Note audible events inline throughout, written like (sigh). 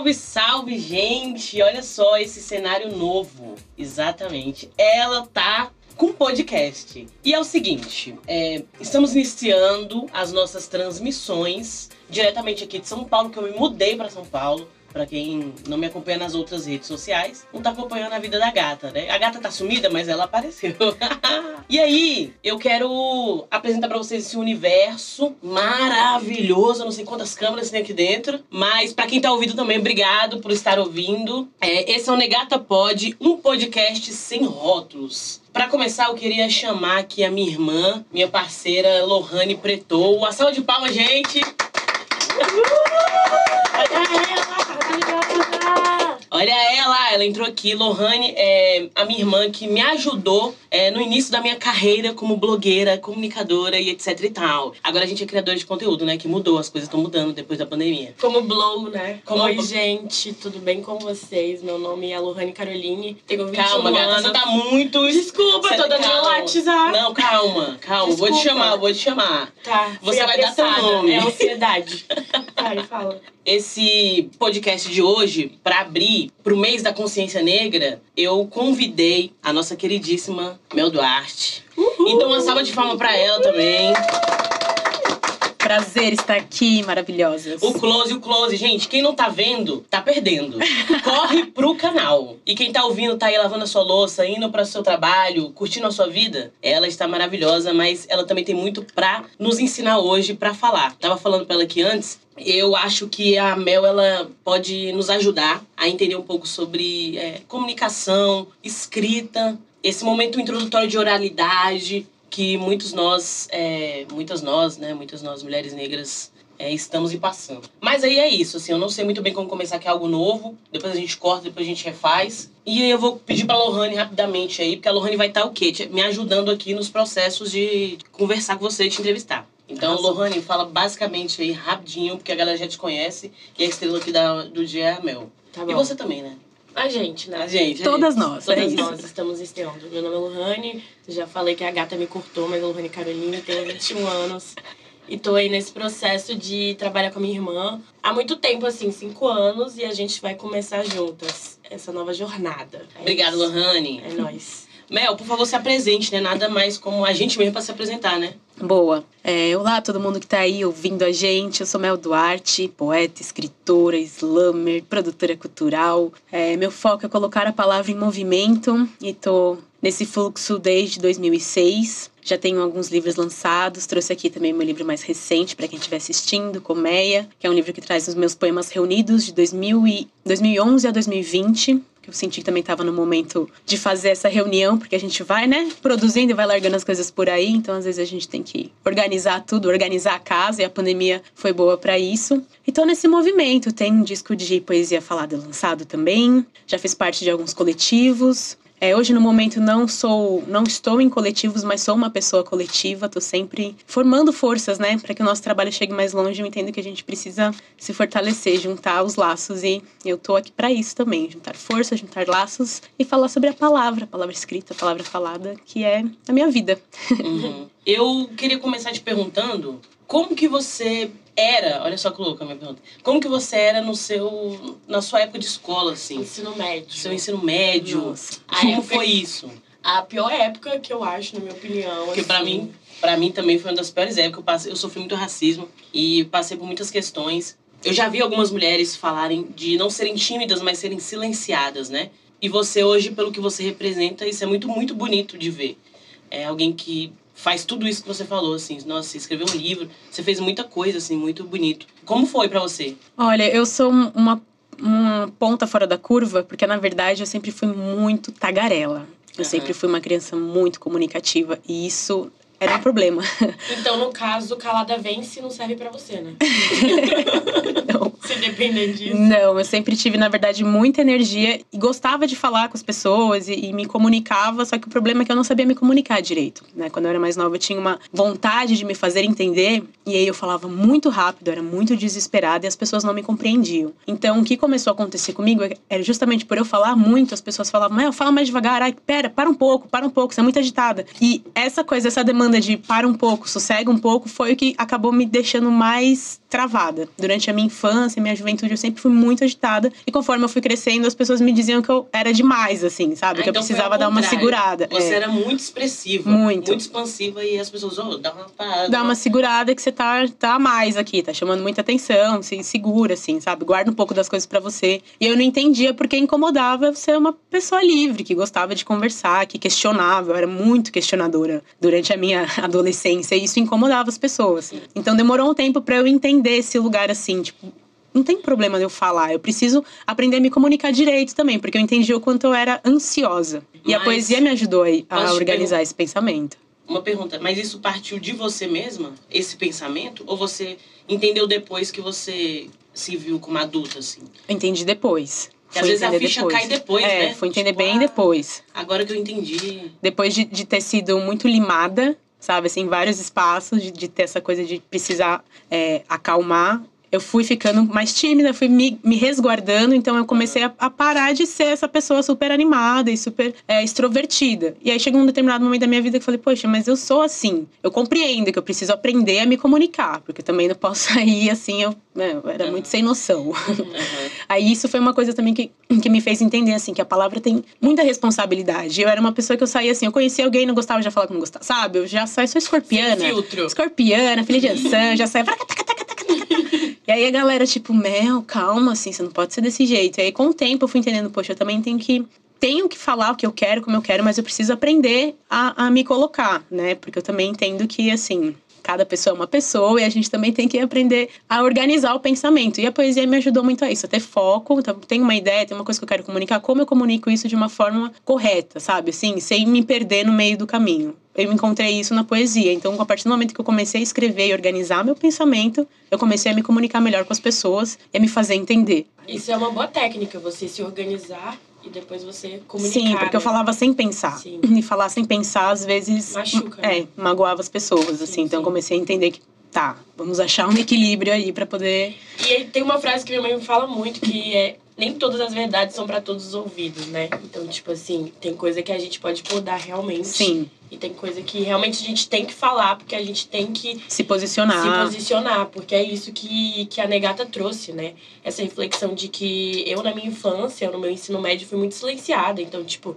Salve, salve, gente! Olha só esse cenário novo. Exatamente. Ela tá com podcast. E é o seguinte: é, estamos iniciando as nossas transmissões diretamente aqui de São Paulo, que eu me mudei para São Paulo. Pra quem não me acompanha nas outras redes sociais, não tá acompanhando a vida da gata, né? A gata tá sumida, mas ela apareceu. (laughs) e aí, eu quero apresentar pra vocês esse universo maravilhoso. Eu não sei quantas câmeras tem aqui dentro, mas pra quem tá ouvindo também, obrigado por estar ouvindo. É, esse é o Negata Pod, um podcast sem rótulos. Pra começar, eu queria chamar aqui a minha irmã, minha parceira Lohane Pretou. Uma salva de palmas, gente! Olha ela, ela entrou aqui. Lohane é a minha irmã que me ajudou é, no início da minha carreira como blogueira, comunicadora e etc e tal. Agora a gente é criadora de conteúdo, né? Que mudou, as coisas estão mudando depois da pandemia. Como blow, né? Como Oi, gente, tudo bem com vocês? Meu nome é Lohane Caroline, tenho 21 Calma, gata, anos. você tá muito. Desculpa, Você- tô dando meu. WhatsApp. Não, calma, calma. Vou te Desculpa. chamar, vou te chamar. Tá, Você vai dar apressada. nome. É ansiedade. Vai, fala. Esse podcast de hoje, pra abrir pro mês da consciência negra, eu convidei a nossa queridíssima Mel Duarte. Então, uma salva de palmas pra ela também. Prazer estar aqui, maravilhosas. O close, o close. Gente, quem não tá vendo, tá perdendo. (laughs) Corre pro canal. E quem tá ouvindo, tá aí lavando a sua louça, indo para o seu trabalho, curtindo a sua vida. Ela está maravilhosa, mas ela também tem muito pra nos ensinar hoje, pra falar. Tava falando pra ela aqui antes. Eu acho que a Mel ela pode nos ajudar a entender um pouco sobre é, comunicação, escrita, esse momento introdutório de oralidade que muitos nós, é, muitas nós, né, muitas nós mulheres negras é, estamos e passando. Mas aí é isso, assim, eu não sei muito bem como começar, é algo novo. Depois a gente corta, depois a gente refaz. E aí eu vou pedir pra Lohane rapidamente aí, porque a Lohane vai estar o quê? Me ajudando aqui nos processos de conversar com você e te entrevistar. Então, Arrasou. Lohane, fala basicamente aí, rapidinho, porque a galera já te conhece. E a estrela aqui da, do dia é a Mel. Tá. E você também, né? A gente, né? A gente. a Todas gente. nós, é Todas isso. nós estamos estreando. Meu nome é Lohane, já falei que a gata me cortou, mas é Lohane Caroline, tenho 21 anos. E tô aí nesse processo de trabalhar com a minha irmã há muito tempo, assim, cinco anos, e a gente vai começar juntas essa nova jornada. É Obrigada. Lohane. É nóis. Mel, por favor, se apresente, né? Nada mais como a gente mesmo pra se apresentar, né? Boa. É, olá, todo mundo que tá aí ouvindo a gente. Eu sou Mel Duarte, poeta, escritora, slammer, produtora cultural. É, meu foco é colocar a palavra em movimento e tô nesse fluxo desde 2006. Já tenho alguns livros lançados. Trouxe aqui também meu livro mais recente para quem estiver assistindo, Colmeia, que é um livro que traz os meus poemas reunidos de 2000 e 2011 a 2020 que eu senti que também estava no momento de fazer essa reunião, porque a gente vai, né, produzindo e vai largando as coisas por aí, então às vezes a gente tem que organizar tudo, organizar a casa, e a pandemia foi boa para isso. E tô nesse movimento, tem um disco de poesia falada lançado também, já fiz parte de alguns coletivos. É, hoje no momento não sou, não estou em coletivos, mas sou uma pessoa coletiva. Tô sempre formando forças, né, para que o nosso trabalho chegue mais longe. Eu entendo que a gente precisa se fortalecer, juntar os laços e eu tô aqui para isso também, juntar forças, juntar laços e falar sobre a palavra, a palavra escrita, a palavra falada, que é a minha vida. Uhum. Eu queria começar te perguntando como que você era, olha só que louca a minha pergunta. Como que você era no seu na sua época de escola assim? Ensino médio. Seu ensino médio? Nossa. Como época- foi isso? A pior época que eu acho, na minha opinião. Porque pra assim, mim, para mim também foi uma das piores épocas. Eu, passei, eu sofri muito racismo e passei por muitas questões. Eu já vi algumas mulheres falarem de não serem tímidas, mas serem silenciadas, né? E você hoje, pelo que você representa, isso é muito, muito bonito de ver. É alguém que faz tudo isso que você falou, assim. Nossa, você escreveu um livro, você fez muita coisa, assim, muito bonito. Como foi pra você? Olha, eu sou um- uma, uma ponta fora da curva, porque na verdade eu sempre fui muito tagarela. Eu Aham. sempre fui uma criança muito comunicativa e isso era um problema. (laughs) Então, no caso, calada vence não serve pra você, né? (laughs) Então, Se depender disso. Não, eu sempre tive, na verdade, muita energia e gostava de falar com as pessoas e, e me comunicava, só que o problema é que eu não sabia me comunicar direito. Né? Quando eu era mais nova, eu tinha uma vontade de me fazer entender e aí eu falava muito rápido, eu era muito desesperada e as pessoas não me compreendiam. Então, o que começou a acontecer comigo era justamente por eu falar muito, as pessoas falavam, Mel, fala mais devagar, ai, pera, para um pouco, para um pouco, você é muito agitada. E essa coisa, essa demanda demanda de para um pouco, sossega um pouco, foi o que acabou me deixando mais travada. Durante a minha infância, minha juventude, eu sempre fui muito agitada. E conforme eu fui crescendo, as pessoas me diziam que eu era demais, assim, sabe? Ah, que eu então foi precisava dar uma segurada. Você É. era muito expressiva. Muito. Muito expansiva e as pessoas, oh, dá uma parada. Dá uma segurada que você tá, tá a mais aqui, tá chamando muita atenção, se segura, assim, sabe? Guarda um pouco das coisas pra você. E eu não entendia porque incomodava eu ser uma pessoa livre, que gostava de conversar, que questionava. Eu era muito questionadora durante a minha (laughs) adolescência e isso incomodava as pessoas. Então demorou um tempo pra eu entender esse lugar assim, tipo. Não tem problema eu falar, eu preciso aprender a me comunicar direito também, porque eu entendi o quanto eu era ansiosa. E a Mas- poesia me ajudou a organizar esse pensamento. Uma pergunta, mas isso partiu de você mesma, esse pensamento? Ou você entendeu depois que você se viu como adulta, assim? Eu entendi depois. Às vezes a entender ficha depois. cai depois, é, né? fui entender Tipo, bem ah, depois. Agora que eu entendi. Depois de, de ter sido muito limada, sabe? Assim, vários espaços, de, de ter essa coisa de precisar é, acalmar. Eu fui ficando mais tímida, fui me, me resguardando, então eu comecei a, a parar de ser essa pessoa super animada e super é, extrovertida. E aí chegou um determinado momento da minha vida que eu falei, poxa, mas eu sou assim. Eu compreendo que eu preciso aprender a me comunicar, porque também não posso (laughs) sair assim, eu, né, eu era muito sem noção. Aham. Aí isso foi uma coisa também que, que me fez entender, assim, que a palavra tem muita responsabilidade. Eu era uma pessoa que eu saía assim, eu conhecia alguém, não gostava, já falava que não gostava, sabe? Eu já saio, sou escorpiana. Sem filtro. Escorpiana, filha de Ansan, já saio. (laughs) (laughs) E aí a galera, tipo, Mel, calma, assim, você não pode ser desse jeito. E aí, com o tempo, eu fui entendendo, poxa, eu também tenho que. Tenho que falar o que eu quero, como eu quero, mas eu preciso aprender a, a me colocar, né? Porque eu também entendo que, assim, cada pessoa é uma pessoa e a gente também tem que aprender a organizar o pensamento. E a poesia me ajudou muito a isso, a ter foco. Então, tem uma ideia, tem uma coisa que eu quero comunicar, como eu comunico isso de uma forma correta, sabe? Assim, sem me perder no meio do caminho. Eu encontrei isso na poesia. Então, a partir do momento que eu comecei a escrever e organizar meu pensamento, eu comecei a me comunicar melhor com as pessoas e a me fazer entender. Isso é uma boa técnica, você se organizar e depois você comunicar. Sim, porque eu né? falava sem pensar. Sim. (clears throat) E falar sem pensar, às vezes. Machuca, É, né? magoava as pessoas, assim. Sim, então eu sim. comecei a entender que, tá, vamos achar um equilíbrio aí pra poder. E aí tem uma frase que minha mãe me fala muito que é nem todas as verdades são pra todos os ouvidos, né? Então, tipo assim, tem coisa que a gente pode mudar realmente. Sim, E tem coisa que realmente a gente tem que falar, porque a gente tem que se posicionar. se posicionar, porque é isso que, que a Negata trouxe, né? Essa reflexão de que eu, na minha infância, no meu ensino médio, fui muito silenciada. Então, tipo,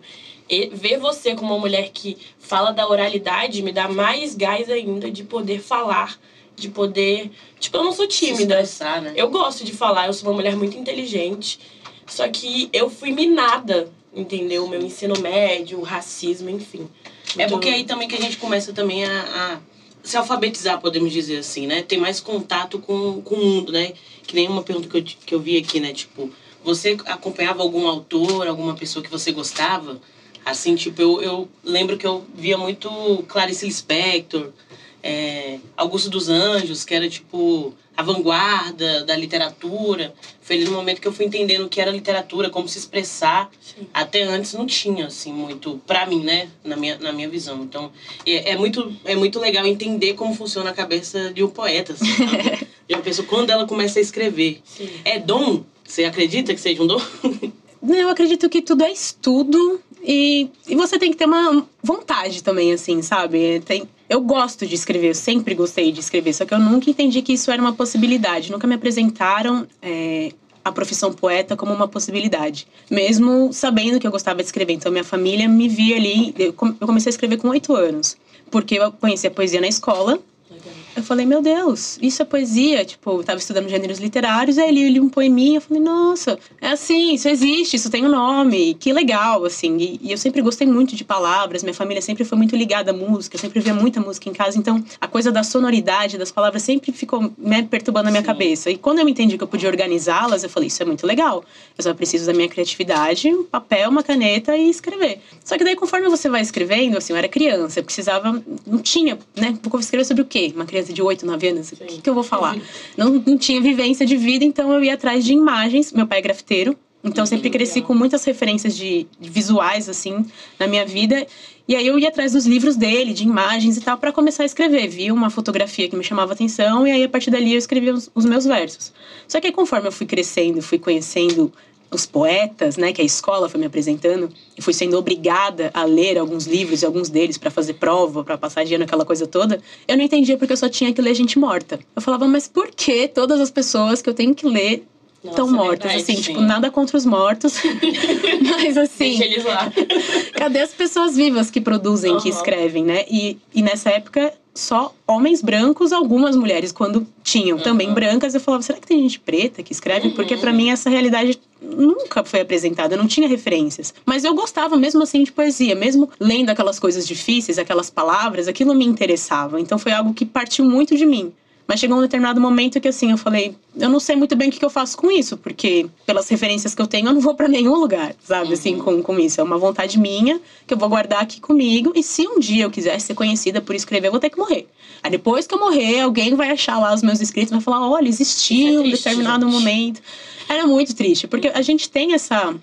ver você como uma mulher que fala da oralidade me dá mais gás ainda de poder falar, de poder. Tipo, eu não sou tímida. expressar, né? Eu gosto de falar, eu sou uma mulher muito inteligente. Só que eu fui minada, entendeu? O meu ensino médio, o racismo, enfim. É Então, porque aí também que a gente começa também a, a se alfabetizar, podemos dizer assim, né? Ter mais contato com, com o mundo, né? Que nem uma pergunta que eu, que eu vi aqui, né? Tipo, você acompanhava algum autor, alguma pessoa que você gostava? Assim, tipo, eu, eu lembro que eu via muito Clarice Lispector, é, Augusto dos Anjos, que era, tipo, a vanguarda da literatura. Foi ali no momento que eu fui entendendo o que era literatura, como se expressar. Sim. Até antes não tinha, assim, muito, pra mim, né? Na minha, na minha visão. Então, é, é muito, é muito legal entender como funciona a cabeça de um poeta, assim, sabe? (laughs) de uma pessoa, quando ela começa a escrever. Sim. É dom? Você acredita que seja um dom? Não, Eu acredito que tudo é estudo e, e você tem que ter uma vontade também, assim, sabe? Tem, eu gosto de escrever, eu sempre gostei de escrever, só que eu nunca entendi que isso era uma possibilidade. Nunca me apresentaram é, a profissão poeta como uma possibilidade. Mesmo sabendo que eu gostava de escrever. Então, minha família me via ali. Eu com- eu comecei a escrever com oito anos, porque eu conhecia poesia na escola. Eu falei, meu Deus, isso é poesia? Tipo, eu tava estudando gêneros literários, aí eu li um poeminha, eu falei, nossa, é assim, isso existe, isso tem um nome, que legal, assim. E, e eu sempre gostei muito de palavras, minha família sempre foi muito ligada à música, eu sempre via muita música em casa, então a coisa da sonoridade das palavras sempre ficou né, perturbando a minha Sim. cabeça. E quando eu entendi que eu podia organizá-las, eu falei, isso é muito legal. Eu só preciso da minha criatividade, um papel, uma caneta e escrever. Só que daí, conforme você vai escrevendo, assim, eu era criança, eu precisava, não tinha, né? Vou escrever sobre o quê? Uma criança de 8, 9 anos? O que, que eu vou falar? Não, não tinha vivência de vida, então eu ia atrás de imagens. Meu pai é grafiteiro, então sempre Uhum, cresci com muitas referências de, de visuais, assim, na minha vida. E aí eu ia atrás dos livros dele, de imagens e tal, para começar a escrever. Vi uma fotografia que me chamava atenção e aí a partir dali eu escrevia os, os meus versos. Só que aí, conforme eu fui crescendo, fui conhecendo os poetas, né, que a escola foi me apresentando, e fui sendo obrigada a ler alguns livros e alguns deles para fazer prova, para passar dia naquela coisa toda, eu não entendia porque eu só tinha que ler gente morta. Eu falava, mas por que todas as pessoas que eu tenho que ler estão mortas, verdade, assim, sim. tipo, nada contra os mortos. (laughs) mas assim, Deixa eles lá. (laughs) cadê as pessoas vivas que produzem, que Aham. escrevem, né? E, e nessa época, só homens brancos, algumas mulheres, quando tinham também Aham. brancas, eu falava, será que tem gente preta que escreve? Uhum. Porque pra mim essa realidade nunca foi apresentada, não tinha referências. Mas eu gostava mesmo assim de poesia, mesmo lendo aquelas coisas difíceis, aquelas palavras, aquilo me interessava. Então foi algo que partiu muito de mim. Mas chegou um determinado momento que assim, eu falei, eu não sei muito bem o que eu faço com isso, porque pelas referências que eu tenho, eu não vou pra nenhum lugar, sabe? Assim, com, com isso. É uma vontade minha que eu vou guardar aqui comigo. E se um dia eu quiser ser conhecida por escrever, eu vou ter que morrer. Aí depois que eu morrer, alguém vai achar lá os meus escritos e vai falar: olha, existiu Isso é um triste, determinado gente. momento. Era muito triste, porque a gente tem essa.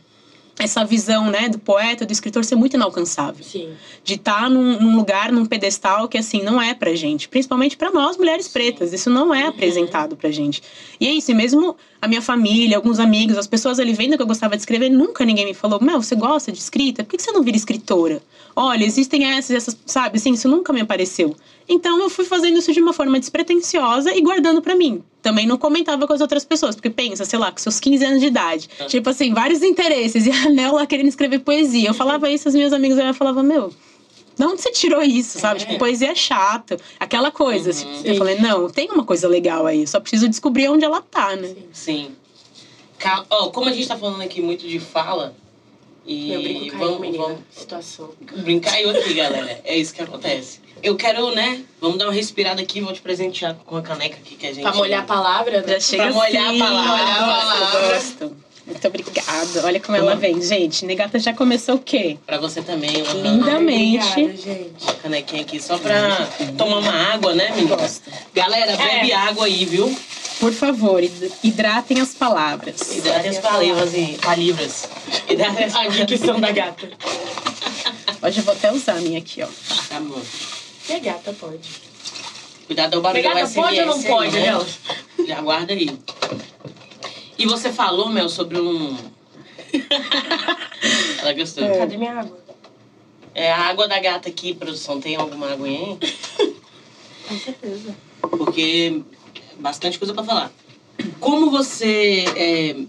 Essa visão, né, do poeta, do escritor ser muito inalcançável Sim. de estar num, num lugar, num pedestal que assim não é pra gente, principalmente pra nós mulheres pretas. Isso não é apresentado pra gente. E é isso, e mesmo a minha família, alguns amigos, as pessoas ali vendo que eu gostava de escrever, nunca ninguém me falou: "Meu, você gosta de escrita? Por que você não vira escritora?" Olha, existem essas, essas, sabe? Assim, isso nunca me apareceu. Então eu fui fazendo isso de uma forma despretensiosa e guardando pra mim. Também não comentava com as outras pessoas, porque pensa, sei lá, com seus 15 anos de idade. Tipo assim, vários interesses. (laughs) E a Nel lá querendo escrever poesia. Eu falava isso, as minhas amigas eu falava, meu, de onde você tirou isso, sabe? É. Tipo, poesia é chato. Aquela coisa. assim. Uhum. Eu falei, não, tem uma coisa legal aí. Só preciso descobrir onde ela tá, né? Sim. Ca- Ó, como a gente tá falando aqui muito de fala, e Eu brinco com a vamos, menina. vamos Situação. brincar eu aqui, galera. É isso que acontece. Eu quero, né? Vamos dar uma respirada aqui, vou te presentear com a caneca aqui que a gente. Pra molhar a palavra, né? Já chega molhar a assim, palavra, olha, a palavra. Gosto. Muito obrigada. Olha como ela vem, gente. Negata já começou o quê? Pra você também. Lindamente. Obrigada, gente. uma canequinha aqui só pra tomar uma água, né, menina? Gosto. Galera, bebe É. água aí, viu? Por favor, hid- hidratem as palavras. Hidratem as palavras e palavras. Hidratem as A dicção da gata. Hoje eu vou até usar a minha aqui, ó. Tá bom. E a gata pode. Cuidado ao barulho Gata do pode ou não SMS pode, né? Já aguarda aí. E você falou, Mel, sobre um. (laughs) Ela gostou. Cadê minha água? É a água da gata aqui, produção. Tem alguma água aí? Com certeza. Porque bastante coisa pra falar. Como você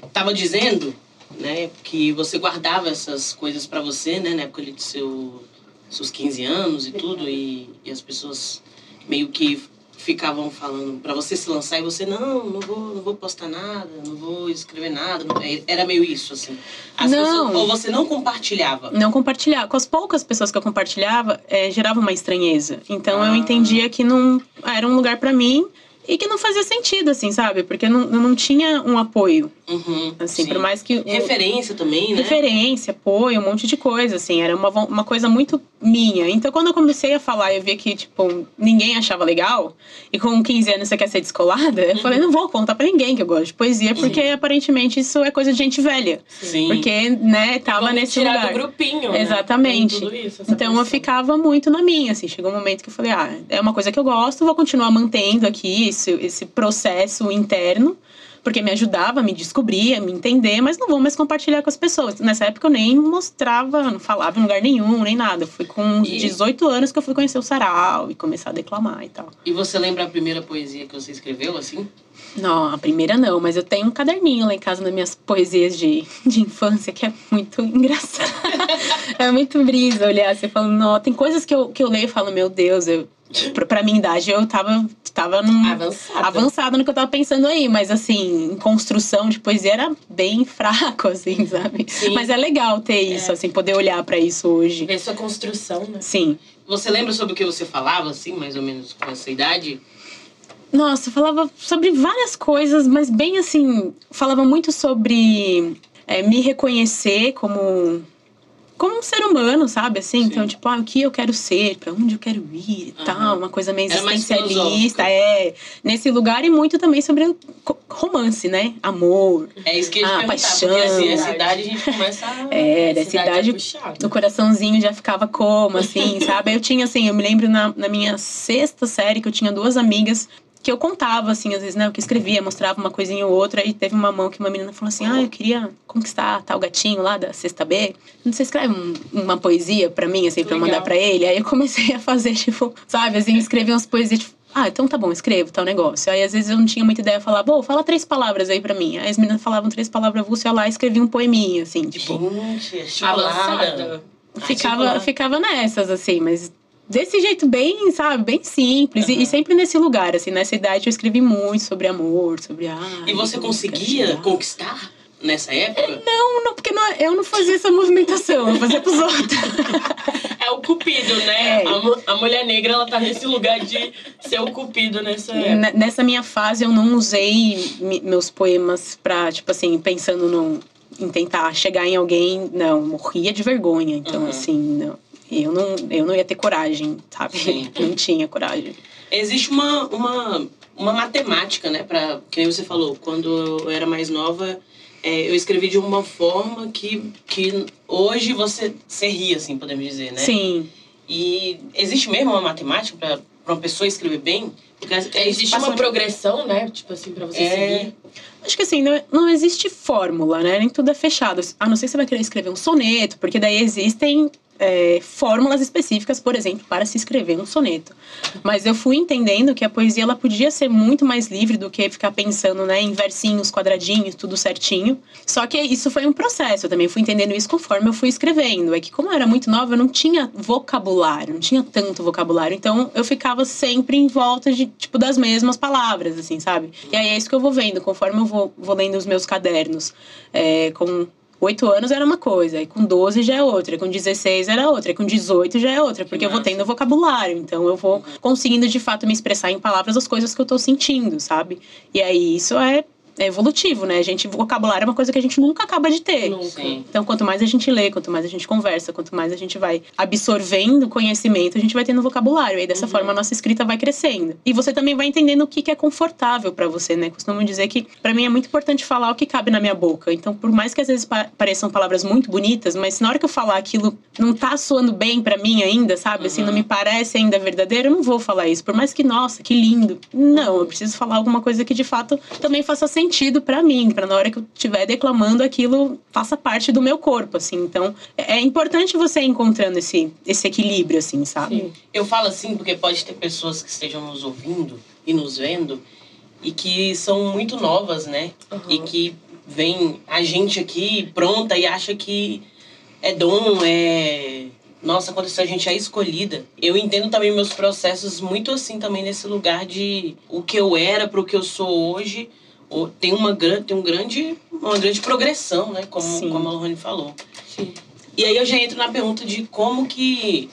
estava dizendo, né, que você guardava essas coisas pra você, né, na época dos seu, seus 15 anos e tudo, e, e as pessoas meio que ficavam falando pra você se lançar e você não, não vou, não vou postar nada, não vou escrever nada, não- era meio isso assim. As Não. pessoas- ou você não compartilhava. Não compartilhar. Com as poucas pessoas que eu compartilhava, eh, gerava uma estranheza. Então eu Ah. entendia que não era um lugar pra mim e que não fazia sentido, assim, sabe? Porque não, eu não tinha um apoio, Uhum, assim, sim. por mais que. Referência também, né? referência, apoio, um monte de coisa, assim, era uma, uma coisa muito minha. Então, quando eu comecei a falar, eu vi que, tipo, ninguém achava legal, e com 15 anos você quer ser descolada, eu falei, não vou contar pra ninguém que eu gosto de poesia, porque aparentemente isso é coisa de gente velha. Sim. Porque, né, tava Vamos nesse tirar lugar. do grupinho, né? Exatamente. Tudo isso, Então eu pressão. ficava muito na minha, assim. Chegou um momento que eu falei, ah, é uma coisa que eu gosto, vou continuar mantendo aqui esse, esse processo interno, porque me ajudava a me descobrir, a me entender, mas não vou mais compartilhar com as pessoas. Nessa época eu nem mostrava, não falava em lugar nenhum, nem nada. Foi com E- 18 anos que eu fui conhecer o sarau e começar a declamar e tal. E você lembra a primeira poesia que você escreveu, assim? Não, a primeira não, mas eu tenho um caderninho lá em casa nas minhas poesias de, de infância que é muito (laughs) engraçado. é muito brisa olhar assim, falando, não, tem coisas que eu, que eu leio e falo, meu Deus, eu, pra, pra minha idade eu tava, tava num, Avançada. avançado no que eu tava pensando aí, mas assim, em construção de poesia era bem (laughs) fraco, assim, sabe? Sim. Mas é legal ter isso, assim, poder olhar pra isso hoje. Ver sua construção, né? Sim. Você lembra sobre o que você falava, assim, mais ou menos com essa idade? Nossa, eu falava sobre várias coisas, mas bem assim, falava muito sobre é, me reconhecer como como um ser humano, sabe? Assim, então, tipo, ah, o que eu quero ser, pra onde eu quero ir e tal, uma coisa meio mais existencialista, é, nesse lugar e muito também sobre romance, né? Amor, É isso que eu ia te Ah, paixão. porque assim, essa idade a gente começa a... É, dessa Cidade idade é o coraçãozinho já ficava como, assim, (laughs) sabe? Eu tinha, assim, eu me lembro na, na minha sexta série que eu tinha duas amigas que eu contava, assim, às vezes, né? O que escrevia, mostrava uma coisinha ou outra. E teve uma mão que uma menina falou assim: Ah, eu queria conquistar tal gatinho lá da sexta B. Você escreve um, uma poesia pra mim, assim, pra eu mandar pra ele? Aí eu comecei a fazer, (laughs) tipo, sabe, assim, escrever umas poesias, tipo, ah, então tá bom, escrevo tal negócio. Aí às vezes eu não tinha muita ideia, eu falava, bom, fala três palavras aí pra mim. Aí as meninas falavam três palavras, eu ia lá e escrevi um poeminha, assim, tipo. Gente, Avançada. Ficava, ficava nessas, assim, mas desse jeito bem, sabe, bem simples. Uhum. E, e, sempre nesse lugar, assim, nessa idade eu escrevi muito sobre amor, sobre. Ah, e você conseguia conquistar? Nessa época? Não, não, porque não, eu não fazia essa movimentação, eu fazia pros outros. É o cupido, né? É. A, a, mulher negra, ela tá nesse lugar de ser o cupido nessa época. Nessa minha fase, eu não usei meus poemas pra, tipo assim, pensando em tentar chegar em alguém. Não, morria de vergonha. Então, uhum. assim, não. Eu não, eu não ia ter coragem, sabe? Sim. (laughs) Não tinha coragem. Existe uma, uma, uma matemática, né? Pra, que você falou, quando eu era mais nova, é, eu escrevi de uma forma que, que hoje você, você ri, assim, podemos dizer, né? Sim. E existe mesmo uma matemática para uma pessoa escrever bem? Porque existe uma progressão, né? Tipo assim, pra você é... seguir. Acho que assim, não, não existe fórmula, né? Nem tudo é fechado. A não ser que você vai querer escrever um soneto, porque daí existem é, fórmulas específicas, por exemplo, para se escrever um soneto. Mas eu fui entendendo que a poesia ela podia ser muito mais livre do que ficar pensando né, em versinhos, quadradinhos, tudo certinho. Só que isso foi um processo. Eu também fui entendendo isso conforme eu fui escrevendo. É que, como eu era muito nova, eu não tinha vocabulário, não tinha tanto vocabulário. Então eu ficava sempre em volta de, tipo, das mesmas palavras, assim, sabe? E aí é isso que eu vou vendo, conforme eu vou, vou lendo os meus cadernos. É, com 8 anos era uma coisa, e com 12 já é outra, e com 16 era outra, e com 18 já é outra, porque eu vou tendo vocabulário, então eu vou conseguindo de fato me expressar em palavras as coisas que eu tô sentindo, sabe? E aí isso é é evolutivo, né? A gente, vocabulário é uma coisa que a gente nunca acaba de ter. Nunca. Então, quanto mais a gente lê, quanto mais a gente conversa, quanto mais a gente vai absorvendo conhecimento, a gente vai tendo vocabulário. E aí, dessa uhum. forma, a nossa escrita vai crescendo. E você também vai entendendo o que, que é confortável para você, né? Costumo dizer que, para mim, é muito importante falar o que cabe na minha boca. Então, por mais que às vezes pareçam palavras muito bonitas, mas na hora que eu falar aquilo não tá soando bem para mim ainda, sabe? Uhum. Assim, não uhum. me parece ainda verdadeiro, eu não vou falar isso. Por mais que, nossa, que lindo. Não, eu preciso falar alguma coisa que de fato também faça sentido sentido para mim, para na hora que eu estiver declamando aquilo faça parte do meu corpo, assim. Então, é, é importante você ir encontrando esse, esse equilíbrio, assim, sabe? Sim. Eu falo assim porque pode ter pessoas que estejam nos ouvindo e nos vendo e que são muito novas, né? Uhum. E que vem a gente aqui pronta e acha que é dom, é nossa, quando a gente é escolhida. Eu entendo também meus processos muito assim também nesse lugar de o que eu era para o que eu sou hoje tem uma grande, tem um grande, uma grande progressão, né? Como, como a Lohane falou. Sim. E aí eu já entro na pergunta de como que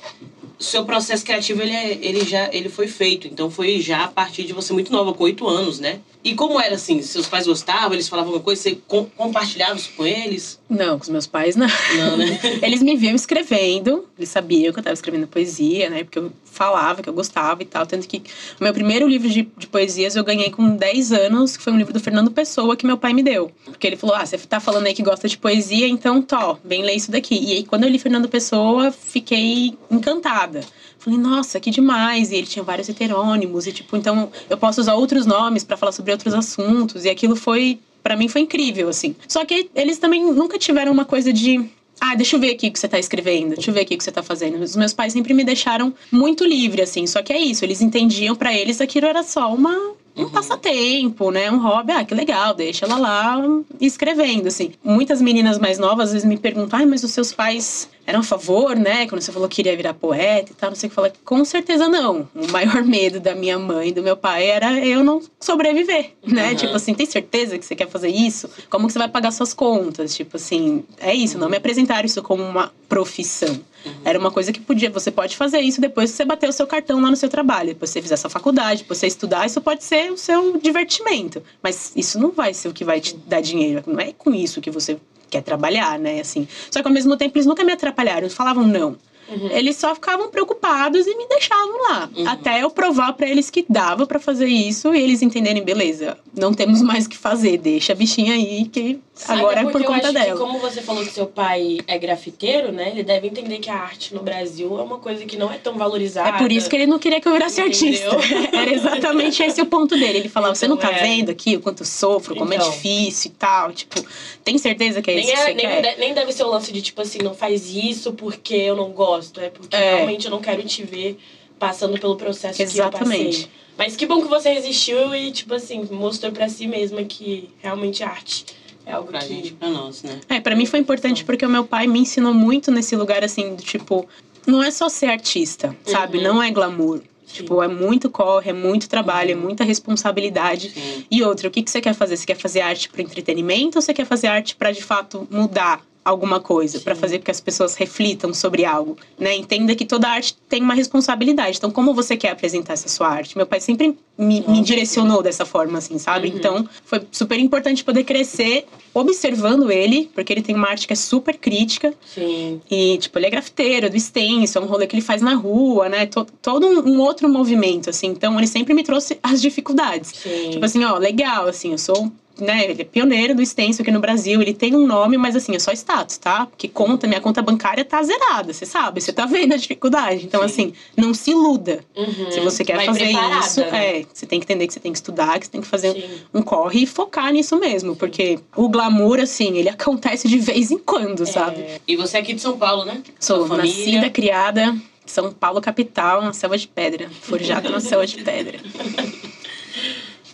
o seu processo criativo ele, é, ele já ele foi feito. Então foi já a partir de você muito nova, com oito anos, né? E como era assim? Seus pais gostavam? Eles falavam alguma coisa? Você com, compartilhava isso com eles? Não, com os meus pais não. Não, né? (laughs) eles me viam escrevendo. Eles sabiam que eu estava escrevendo poesia, né? Porque eu falava que eu gostava e tal. Tanto que o meu primeiro livro de, de poesias eu ganhei com 10 anos, que foi um livro do Fernando Pessoa que meu pai me deu. Porque ele falou: Ah, você tá falando aí que gosta de poesia, então, tó, vem ler isso daqui. E aí, quando eu li Fernando Pessoa, fiquei encantada. Falei, nossa, que demais. E ele tinha vários heterônimos. E, tipo, então eu posso usar outros nomes para falar sobre outros assuntos. E aquilo foi, para mim, foi incrível, assim. Só que eles também nunca tiveram uma coisa de. Ah, deixa eu ver aqui o que você tá escrevendo, deixa eu ver aqui o que você tá fazendo. Os meus pais sempre me deixaram muito livre, assim. Só que é isso, eles entendiam para eles aquilo era só uma um uhum. passatempo, né? Um hobby. Ah, que legal, deixa ela lá escrevendo, assim. Muitas meninas mais novas às vezes me perguntam, ai, mas os seus pais eram a favor, né? Quando você falou que iria virar poeta e tal, não sei o que falar. Com certeza não. O maior (laughs) medo da minha mãe e do meu pai era eu não sobreviver, né? Uhum. Tipo assim, tem certeza que você quer fazer isso? Como que você vai pagar suas contas? Tipo assim, é isso. Não me apresentaram isso como uma profissão. Uhum. Era uma coisa que podia, você pode fazer isso depois que você bater o seu cartão lá no seu trabalho, depois você fizer sua faculdade, depois você estudar, isso pode ser o seu divertimento. Mas isso não vai ser o que vai te dar dinheiro. Não é com isso que você quer trabalhar, né? Assim. Só que ao mesmo tempo eles nunca me atrapalharam, eles falavam não. Uhum. Eles só ficavam preocupados e me deixavam lá. Uhum. Até eu provar pra eles que dava pra fazer isso e eles entenderem, beleza, não temos (laughs) mais o que fazer, deixa a bichinha aí que Sabe, agora é por conta dela. Como você falou que seu pai é grafiteiro, né? Ele deve entender que a arte no Brasil é uma coisa que não é tão valorizada. É por isso que ele não queria que eu virasse Entendeu? artista. (laughs) Era exatamente esse o ponto dele. Ele falava: você não tá Então, é. vendo aqui o quanto sofro, como é Então. difícil e tal. Tipo, tem certeza que é isso Nem, que é, nem, de- nem deve ser o lance de tipo assim, não faz isso porque eu não gosto. É porque É. realmente eu não quero te ver passando pelo processo que eu Exatamente. passei. Mas que bom que você resistiu e, tipo assim, mostrou pra si mesma que realmente arte é algo Pra que. gente, pra nós, né? É, pra mim foi importante porque o meu pai me ensinou muito nesse lugar assim, do tipo, não é só ser artista, sabe? Uhum. Não é glamour. Sim. Tipo, é muito corre, é muito trabalho, Uhum. é muita responsabilidade. Sim. E outra, o que, que você quer fazer? Você quer fazer arte para entretenimento ou você quer fazer arte para de fato mudar alguma coisa, para fazer com que as pessoas reflitam sobre algo, né? Entenda que toda arte tem uma responsabilidade. Então, como você quer apresentar essa sua arte? Meu pai sempre me, me direcionou dessa forma, assim, sabe? Uhum. Então, foi super importante poder crescer observando ele, porque ele tem uma arte que é super crítica. Sim. E, tipo, ele é grafiteiro, do stencil, é um rolê que ele faz na rua, né? To- todo um, um outro movimento, assim. Então, ele sempre me trouxe as dificuldades. Sim. Tipo assim, ó, legal, assim, eu sou, né, ele é pioneiro do stencil aqui no Brasil, ele tem um nome, mas assim, é só status, tá? Porque conta, minha conta bancária tá zerada, você sabe, você tá vendo a dificuldade. Então, Sim. assim, não se iluda. Uhum. Se você quer Vai fazer isso, né? é, você tem que entender que você tem que estudar, que você tem que fazer Sim. um corre e focar nisso mesmo, porque o glamour, assim, ele acontece de vez em quando, sabe? É. E você é aqui de São Paulo, né? Sou Sua família. nascida, criada em São Paulo, capital, na selva de pedra. Forjada na selva de pedra. (laughs)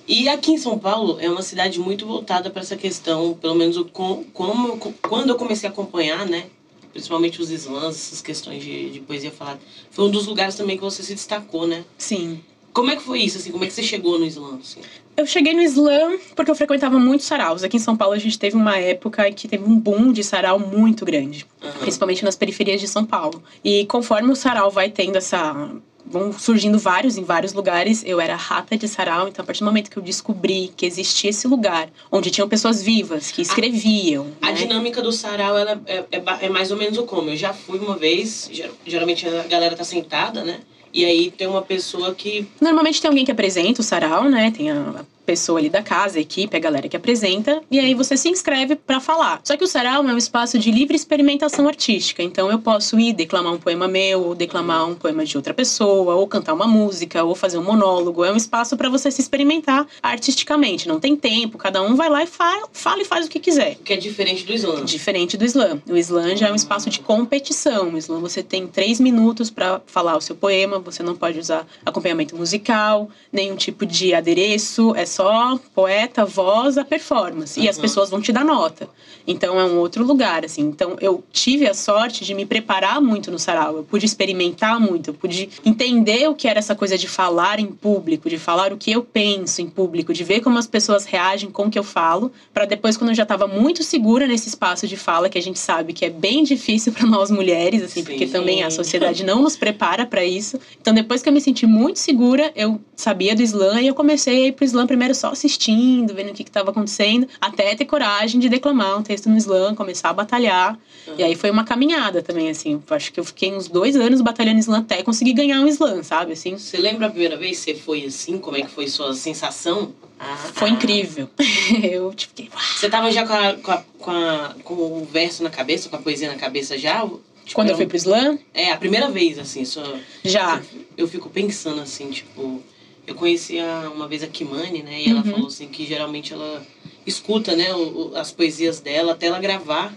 E aqui em São Paulo é uma cidade muito voltada para essa questão, pelo menos com, como quando eu comecei a acompanhar, né? Principalmente os slams, essas questões de, de poesia falada. Foi um dos lugares também que você se destacou, né? Sim. Como é que foi isso, assim? Como é que você chegou no slam, assim? Eu cheguei no slam porque eu frequentava muitos saraus. Aqui em São Paulo a gente teve uma época em que teve um boom de sarau muito grande, Aham. principalmente nas periferias de São Paulo. E conforme o sarau vai tendo essa vão surgindo vários em vários lugares. Eu era rata de sarau, então a partir do momento que eu descobri que existia esse lugar onde tinham pessoas vivas que escreviam, A né? dinâmica do sarau ela é, é, é mais ou menos o como. Eu já fui uma vez, ger- geralmente a galera tá sentada, né? E aí tem uma pessoa que. Normalmente tem alguém que apresenta o sarau, né? Tem a a pessoa ali da casa, a equipe, a galera que apresenta, e aí você se inscreve pra falar. Só que o sarau é um espaço de livre experimentação artística, então eu posso ir declamar um poema meu, ou declamar um poema de outra pessoa, ou cantar uma música, ou fazer um monólogo. É um espaço pra você se experimentar artisticamente. Não tem tempo, cada um vai lá e fala, fala e faz o que quiser. que é diferente do slam. Diferente do slam. O slam já é um espaço de competição. O slam você tem três minutos para falar o seu poema, você não pode usar acompanhamento musical, nenhum tipo de adereço, é só poeta, voz, a performance. E as Uhum. pessoas vão te dar nota. Então é um outro lugar, assim. Então eu tive a sorte de me preparar muito no sarau. Eu pude experimentar muito, eu pude entender o que era essa coisa de falar em público, de falar o que eu penso em público, de ver como as pessoas reagem com o que eu falo, para depois quando eu já estava muito segura nesse espaço de fala, que a gente sabe que é bem difícil para nós mulheres, assim, Sim. porque também a sociedade não nos prepara para isso. Então depois que eu me senti muito segura, eu sabia do slam e eu comecei a ir pro slam primeiro só assistindo, vendo o que estava acontecendo, até ter coragem de declamar um texto no slam, começar a batalhar. E aí foi uma caminhada também, assim. Acho que eu fiquei uns dois anos batalhando slam até conseguir ganhar um slam, sabe? Assim, Você lembra a primeira vez que você foi assim? Como é que foi sua sensação? Ah, foi incrível. (laughs) eu tipo, fiquei. Você tava já com, a, com, a, com, a- com o verso na cabeça, com a poesia na cabeça já? Tipo, quando eu era fui pro slam, É, a primeira vez, assim, só... já. Eu fico pensando assim, tipo... Eu conheci a- uma vez a Kimani, né? E ela Uhum. falou assim que geralmente ela escuta, né, o- as poesias dela até ela gravar.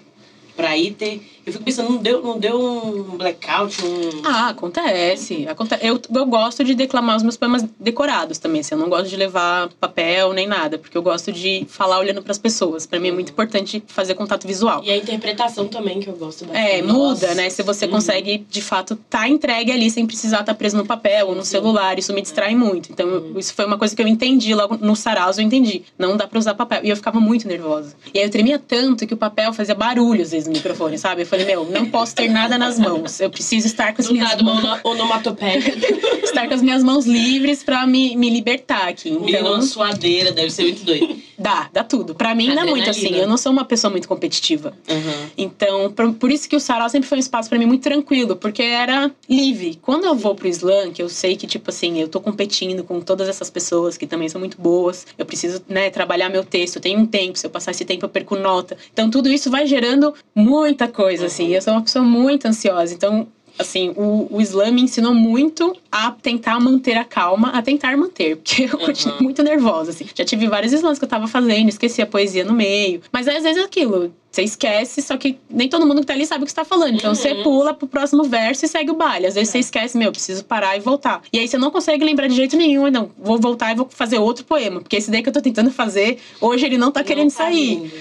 Pra aí ter... Eu fico pensando, não deu, não deu um blackout, um... Ah, acontece. Aconte eu, eu gosto de declamar os meus poemas decorados também. Assim, eu não gosto de levar papel nem nada, porque eu gosto de falar olhando pras pessoas. Pra mim é muito importante fazer contato visual. E a interpretação também, que eu gosto bastante. É, Nossa. muda, né? Se você Uhum. consegue, de fato, tá entregue ali sem precisar estar preso no papel ou no celular. Isso me distrai muito. Então, eu- isso foi uma coisa que eu entendi logo no saraus, eu entendi. Não dá pra usar papel. E eu ficava muito nervosa. E aí eu tremia tanto que o papel fazia barulho, às vezes, no microfone, sabe? Eu falei, meu, não posso ter nada nas mãos. Eu preciso estar com as Do minhas nada, mãos. ono- onomatopeia. (laughs) estar com as minhas mãos livres pra me, me libertar aqui. Menina, Então, uma suadeira, deve ser muito doido. Dá, dá tudo. Pra mim não é muito assim. Eu não sou uma pessoa muito competitiva. Uhum. Então, por, por isso que o sarau sempre foi um espaço pra mim muito tranquilo, porque era livre. Quando eu vou pro slam, que eu sei que, tipo assim, eu tô competindo com todas essas pessoas que também são muito boas, eu preciso, né, trabalhar meu texto, eu tenho um tempo, se eu passar esse tempo eu perco nota. Então, tudo isso vai gerando muita coisa, assim. Eu sou uma pessoa muito ansiosa, então. Assim, o, o slam me ensinou muito a tentar manter a calma, a tentar manter, porque eu continuo muito nervosa, assim. Já tive vários slams que eu tava fazendo, esqueci a poesia no meio. Mas às vezes é aquilo, você esquece, só que nem todo mundo que tá ali sabe o que você tá falando. Então você pula pro próximo verso e segue o baile. Às vezes você esquece, meu, preciso parar e voltar. E aí você não consegue lembrar de jeito nenhum, não, vou voltar e vou fazer outro poema. Porque esse daí que eu tô tentando fazer, hoje ele não tá querendo Não tá sair.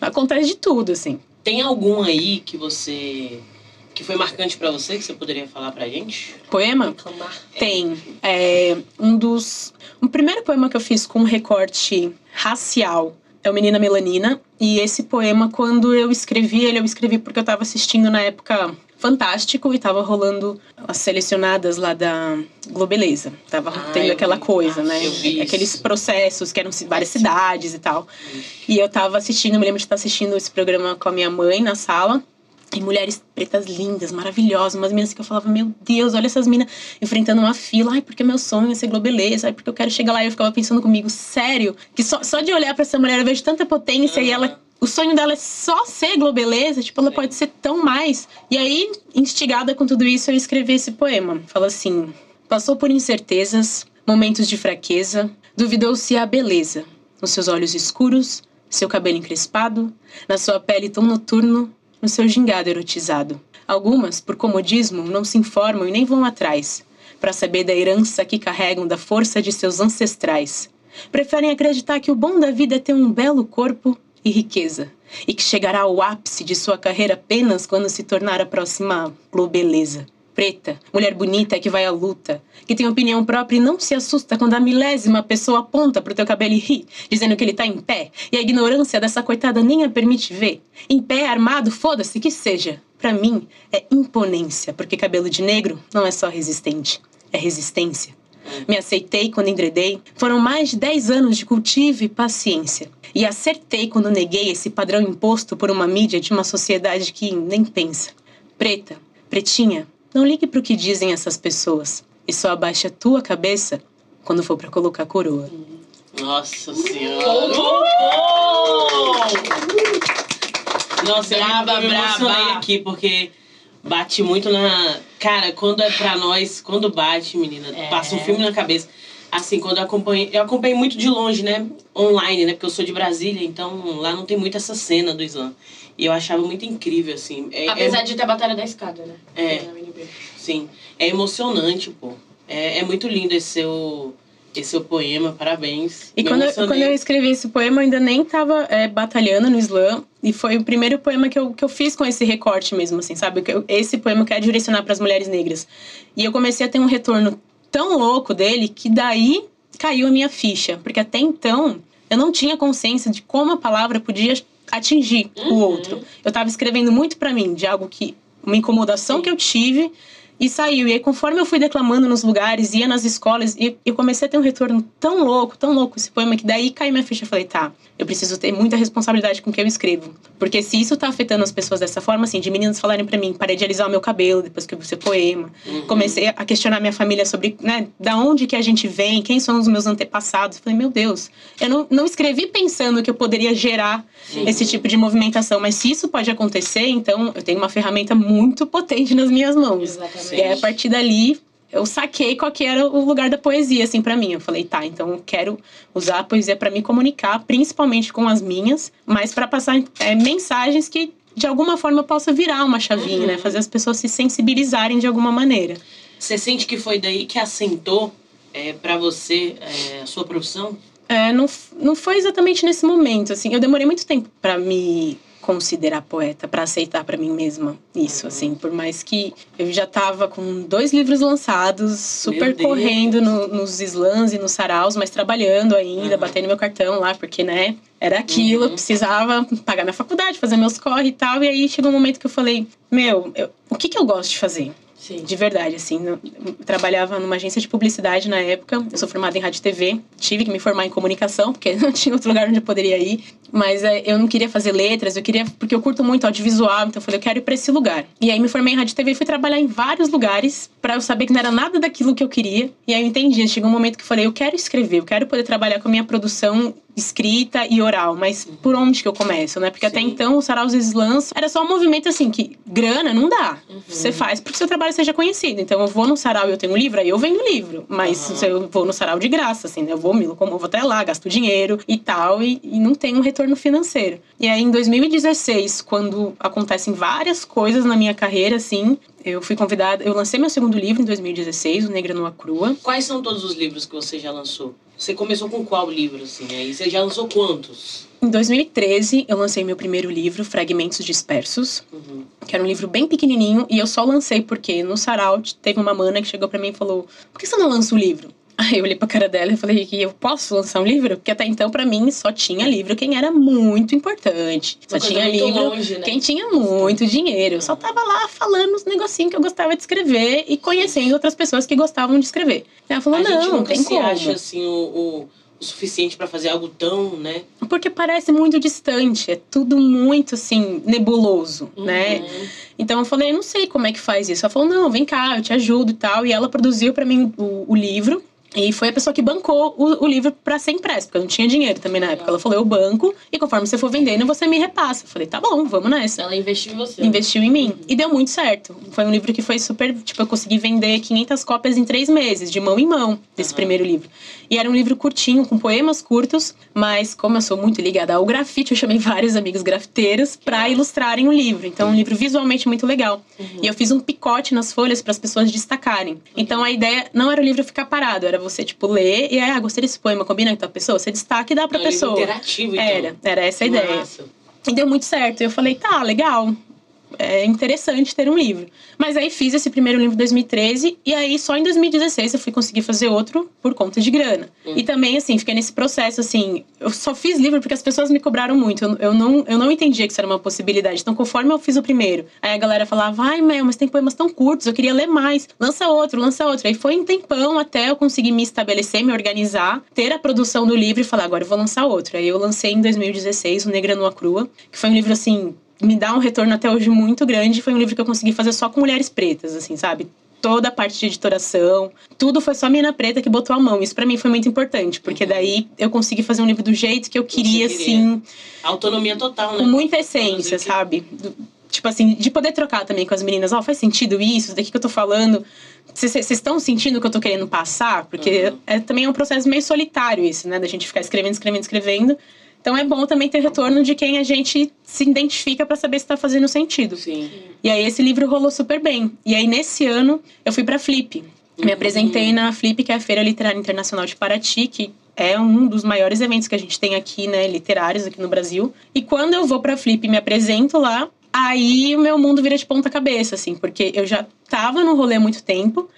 Acontece de tudo, assim. Tem algum aí que você. Que foi marcante pra você, que você poderia falar pra gente? Poema? Reclamar. Tem. É, um dos. O primeiro poema que eu fiz com recorte racial é o Menina Melanina. E esse poema, quando eu escrevi ele, eu escrevi porque eu tava assistindo na época Fantástico e tava rolando as selecionadas lá da Globeleza. Tava Ah, tendo aquela vi. coisa, Ah, né? eu vi Aqueles isso. processos que eram várias cidades e tal. E eu tava assistindo, eu me lembro de estar assistindo esse programa com a minha mãe na sala. E mulheres pretas lindas, maravilhosas, umas meninas que eu falava, meu Deus, olha essas minas enfrentando uma fila. Ai, porque meu sonho é ser globeleza, ai, porque eu quero chegar lá. E eu ficava pensando comigo, sério, que só, só de olhar pra essa mulher eu vejo tanta potência e ela. O sonho dela é só ser globeleza, tipo, ela Sim. pode ser tão mais. E aí, instigada com tudo isso, eu escrevi esse poema. Fala assim: passou por incertezas, momentos de fraqueza, duvidou-se a beleza, nos seus olhos escuros, seu cabelo encrespado, na sua pele tão noturno, no seu gingado erotizado. Algumas, por comodismo, não se informam e nem vão atrás, para saber da herança que carregam da força de seus ancestrais. Preferem acreditar que o bom da vida é ter um belo corpo e riqueza, e que chegará ao ápice de sua carreira apenas quando se tornar a próxima globeleza. Preta, mulher bonita que vai à luta, que tem opinião própria e não se assusta quando a milésima pessoa aponta pro teu cabelo e ri, dizendo que ele tá em pé, e a ignorância dessa coitada nem a permite ver. Em pé, armado, foda-se que seja. Pra mim, é imponência, porque cabelo de negro não é só resistente, é resistência. Me aceitei quando enredei. Foram mais de 10 anos de cultivo e paciência. E acertei quando neguei esse padrão imposto por uma mídia de uma sociedade que nem pensa. Preta, pretinha, não ligue pro que dizem essas pessoas. E só abaixe a tua cabeça quando for pra colocar coroa. Nossa senhora. Ponto. Nossa, Braba, eu braba. aqui, porque bate muito na. Cara, quando é pra nós, quando bate, menina, É. passa um filme na cabeça. Assim, quando eu acompanhei. Eu acompanhei muito de longe, né? Online, né? Porque eu sou de Brasília, então lá não tem muito essa cena do slam. E eu achava muito incrível, assim. É, Apesar é, de ter a Batalha da Escada, né? É. Sim. É emocionante, pô. É, é muito lindo esse seu, esse seu poema, parabéns. E Me quando, eu- quando eu escrevi esse poema, eu ainda nem tava é, batalhando no slam. E foi o primeiro poema que eu, que eu fiz com esse recorte mesmo, assim, sabe? Esse poema eu quero direcionar para as mulheres negras. E eu comecei a ter um retorno tão louco dele que daí caiu a minha ficha. Porque até então, eu não tinha consciência de como a palavra podia atingir o Uhum. outro. Eu tava escrevendo muito para mim, de algo que... Uma incomodação que eu tive e saiu. E aí, conforme eu fui declamando nos lugares, ia nas escolas, e eu comecei a ter um retorno tão louco, tão louco esse poema, que daí caiu minha ficha. Eu falei, tá, eu preciso ter muita responsabilidade com o que eu escrevo. Porque se isso tá afetando as pessoas dessa forma, assim, de meninas falarem pra mim, parei de alisar o meu cabelo depois que eu vi seu poema. Uhum. Comecei a questionar minha família sobre, né, da onde que a gente vem, quem são os meus antepassados. Eu falei, meu Deus, eu não, não escrevi pensando que eu poderia gerar Sim. esse tipo de movimentação, mas se isso pode acontecer, então eu tenho uma ferramenta muito potente nas minhas mãos. Exatamente. E aí, a partir dali, eu saquei qual que era o lugar da poesia, assim, para mim. Eu falei, tá, então eu quero usar a poesia para me comunicar, principalmente com as minhas, mas para passar é, mensagens que, de alguma forma, eu possa virar uma chavinha, Uhum. né? Fazer as pessoas se sensibilizarem de alguma maneira. Você sente que foi daí que assentou é, para você é, a sua profissão? É, não, não foi exatamente nesse momento, assim. Eu demorei muito tempo para me considerar poeta, para aceitar para mim mesma isso, Uhum. assim. Por mais que eu já tava com dois livros lançados, super correndo no- nos slams e nos saraus, mas trabalhando ainda, Uhum. batendo meu cartão lá, porque, né, era aquilo, eu Uhum. precisava pagar minha faculdade, fazer meus corre e tal. E aí chegou um momento que eu falei, meu, eu- o que que eu gosto de fazer? Sim. De verdade, assim. Eu trabalhava numa agência de publicidade na época. Eu sou formada em rádio e TV. Tive que me formar em comunicação, porque (laughs) não tinha outro lugar onde eu poderia ir. Mas é, eu não queria fazer letras, eu queria. Porque eu curto muito audiovisual, então eu falei, eu quero ir pra esse lugar. E aí me formei em rádio e TV e fui trabalhar em vários lugares para eu saber que não era nada daquilo que eu queria. E aí eu entendi. Chegou um momento que eu falei, eu quero escrever, eu quero poder trabalhar com a minha produção escrita e oral, mas por onde que eu começo, né? Porque até Sim. então o Sarau às vezes lança, era só um movimento assim que grana não dá. Uhum. Você faz porque seu trabalho seja conhecido. Então eu vou no Sarau e eu tenho um livro, aí eu vendo livro, mas se eu vou no Sarau de graça, assim, né? Eu vou me locomovo até lá, gasto dinheiro e tal e, e não tenho um retorno financeiro. E aí em 2016, quando acontecem várias coisas na minha carreira assim, eu fui convidada, eu lancei meu segundo livro em 2016, O Negra Nua Crua. Quais são todos os livros que você já lançou? Você começou com qual livro, assim? Aí você já lançou quantos? Em 2013, eu lancei meu primeiro livro, Fragmentos Dispersos, Uhum. que era um livro bem pequenininho, e eu só lancei porque no Sarau teve uma mana que chegou pra mim e falou: Por que você não lança um livro? Aí eu olhei pra cara dela e falei que eu posso lançar um livro? Porque até então, pra mim, só tinha livro quem era muito importante. Só tinha livro longe, né? quem tinha muito dinheiro. Eu só tava lá falando os negocinhos que eu gostava de escrever e conhecendo outras pessoas que gostavam de escrever. Ela falou: a gente Não, não nunca tem se como. acha, assim, o, o, o suficiente pra fazer algo tão, né? Porque parece muito distante, é tudo muito assim, nebuloso, Uhum. né? Então eu falei, eu não sei como é que faz isso. Ela falou, não, vem cá, eu te ajudo e tal. E ela produziu pra mim o, o livro. E foi a pessoa que bancou o, o livro pra ser impresso, porque eu não tinha dinheiro também na época. Ela falou, eu banco, e conforme você for vendendo, você me repassa. Eu falei, tá bom, vamos nessa. Ela investiu em você. Investiu em mim. E deu muito certo. Foi um livro que foi super. Tipo, eu consegui vender 500 cópias em três meses, de mão em mão, desse Aham. primeiro livro. E era um livro curtinho, com poemas curtos, mas como eu sou muito ligada ao grafite, eu chamei vários amigos grafiteiros pra ilustrarem o livro. Então, é um livro visualmente muito legal. E eu fiz um picote nas folhas para as pessoas destacarem. Então, a ideia não era o livro ficar parado, era você, tipo, ler e aí, ah, gostei desse poema, combina com a pessoa? Você destaca e dá pra É um livro pessoa. interativo, então. Era, era essa a Que ideia. massa. E deu muito certo. Eu falei, tá, legal. É interessante ter um livro. Mas aí fiz esse primeiro livro em 2013 e aí só em 2016 eu fui conseguir fazer outro por conta de grana. E também, assim, fiquei nesse processo, assim, eu só fiz livro porque as pessoas me cobraram muito. Eu, eu não, eu não entendia que isso era uma possibilidade. Então, conforme eu fiz o primeiro, aí a galera falava, ai, Mel, mas tem poemas tão curtos, eu queria ler mais. Lança outro, lança outro. Aí foi um tempão até eu conseguir me estabelecer, me organizar, ter a produção do livro e falar, agora eu vou lançar outro. Aí eu lancei em 2016 o Negra Nua Crua, que foi um livro, assim, me dá um retorno até hoje muito grande. Foi um livro que eu consegui fazer só com mulheres pretas, assim, sabe? Toda a parte de editoração, tudo foi só mina preta que botou a mão. Isso pra mim foi muito importante, porque daí eu consegui fazer um livro do jeito que eu queria, queria. assim, Autonomia total, né? com muita essência, Inclusive. sabe? Do- tipo assim, de poder trocar também com as meninas, ó, faz sentido isso, daqui que eu tô falando. Vocês estão sentindo o que eu tô querendo passar? Porque Uhum. é, também é um processo meio solitário isso, né? Da gente ficar escrevendo, escrevendo, escrevendo. Então é bom também ter retorno de quem a gente se identifica pra saber se tá fazendo sentido. Sim. E aí esse livro rolou super bem. E aí nesse ano eu fui pra Flip. Me apresentei na Flip, que é a Feira Literária Internacional de Paraty, que é um dos maiores eventos que a gente tem aqui, né, literários aqui no Brasil. E quando eu vou pra Flip e me apresento lá, aí o meu mundo vira de ponta cabeça, assim, porque eu já tava no rolê há muito tempo.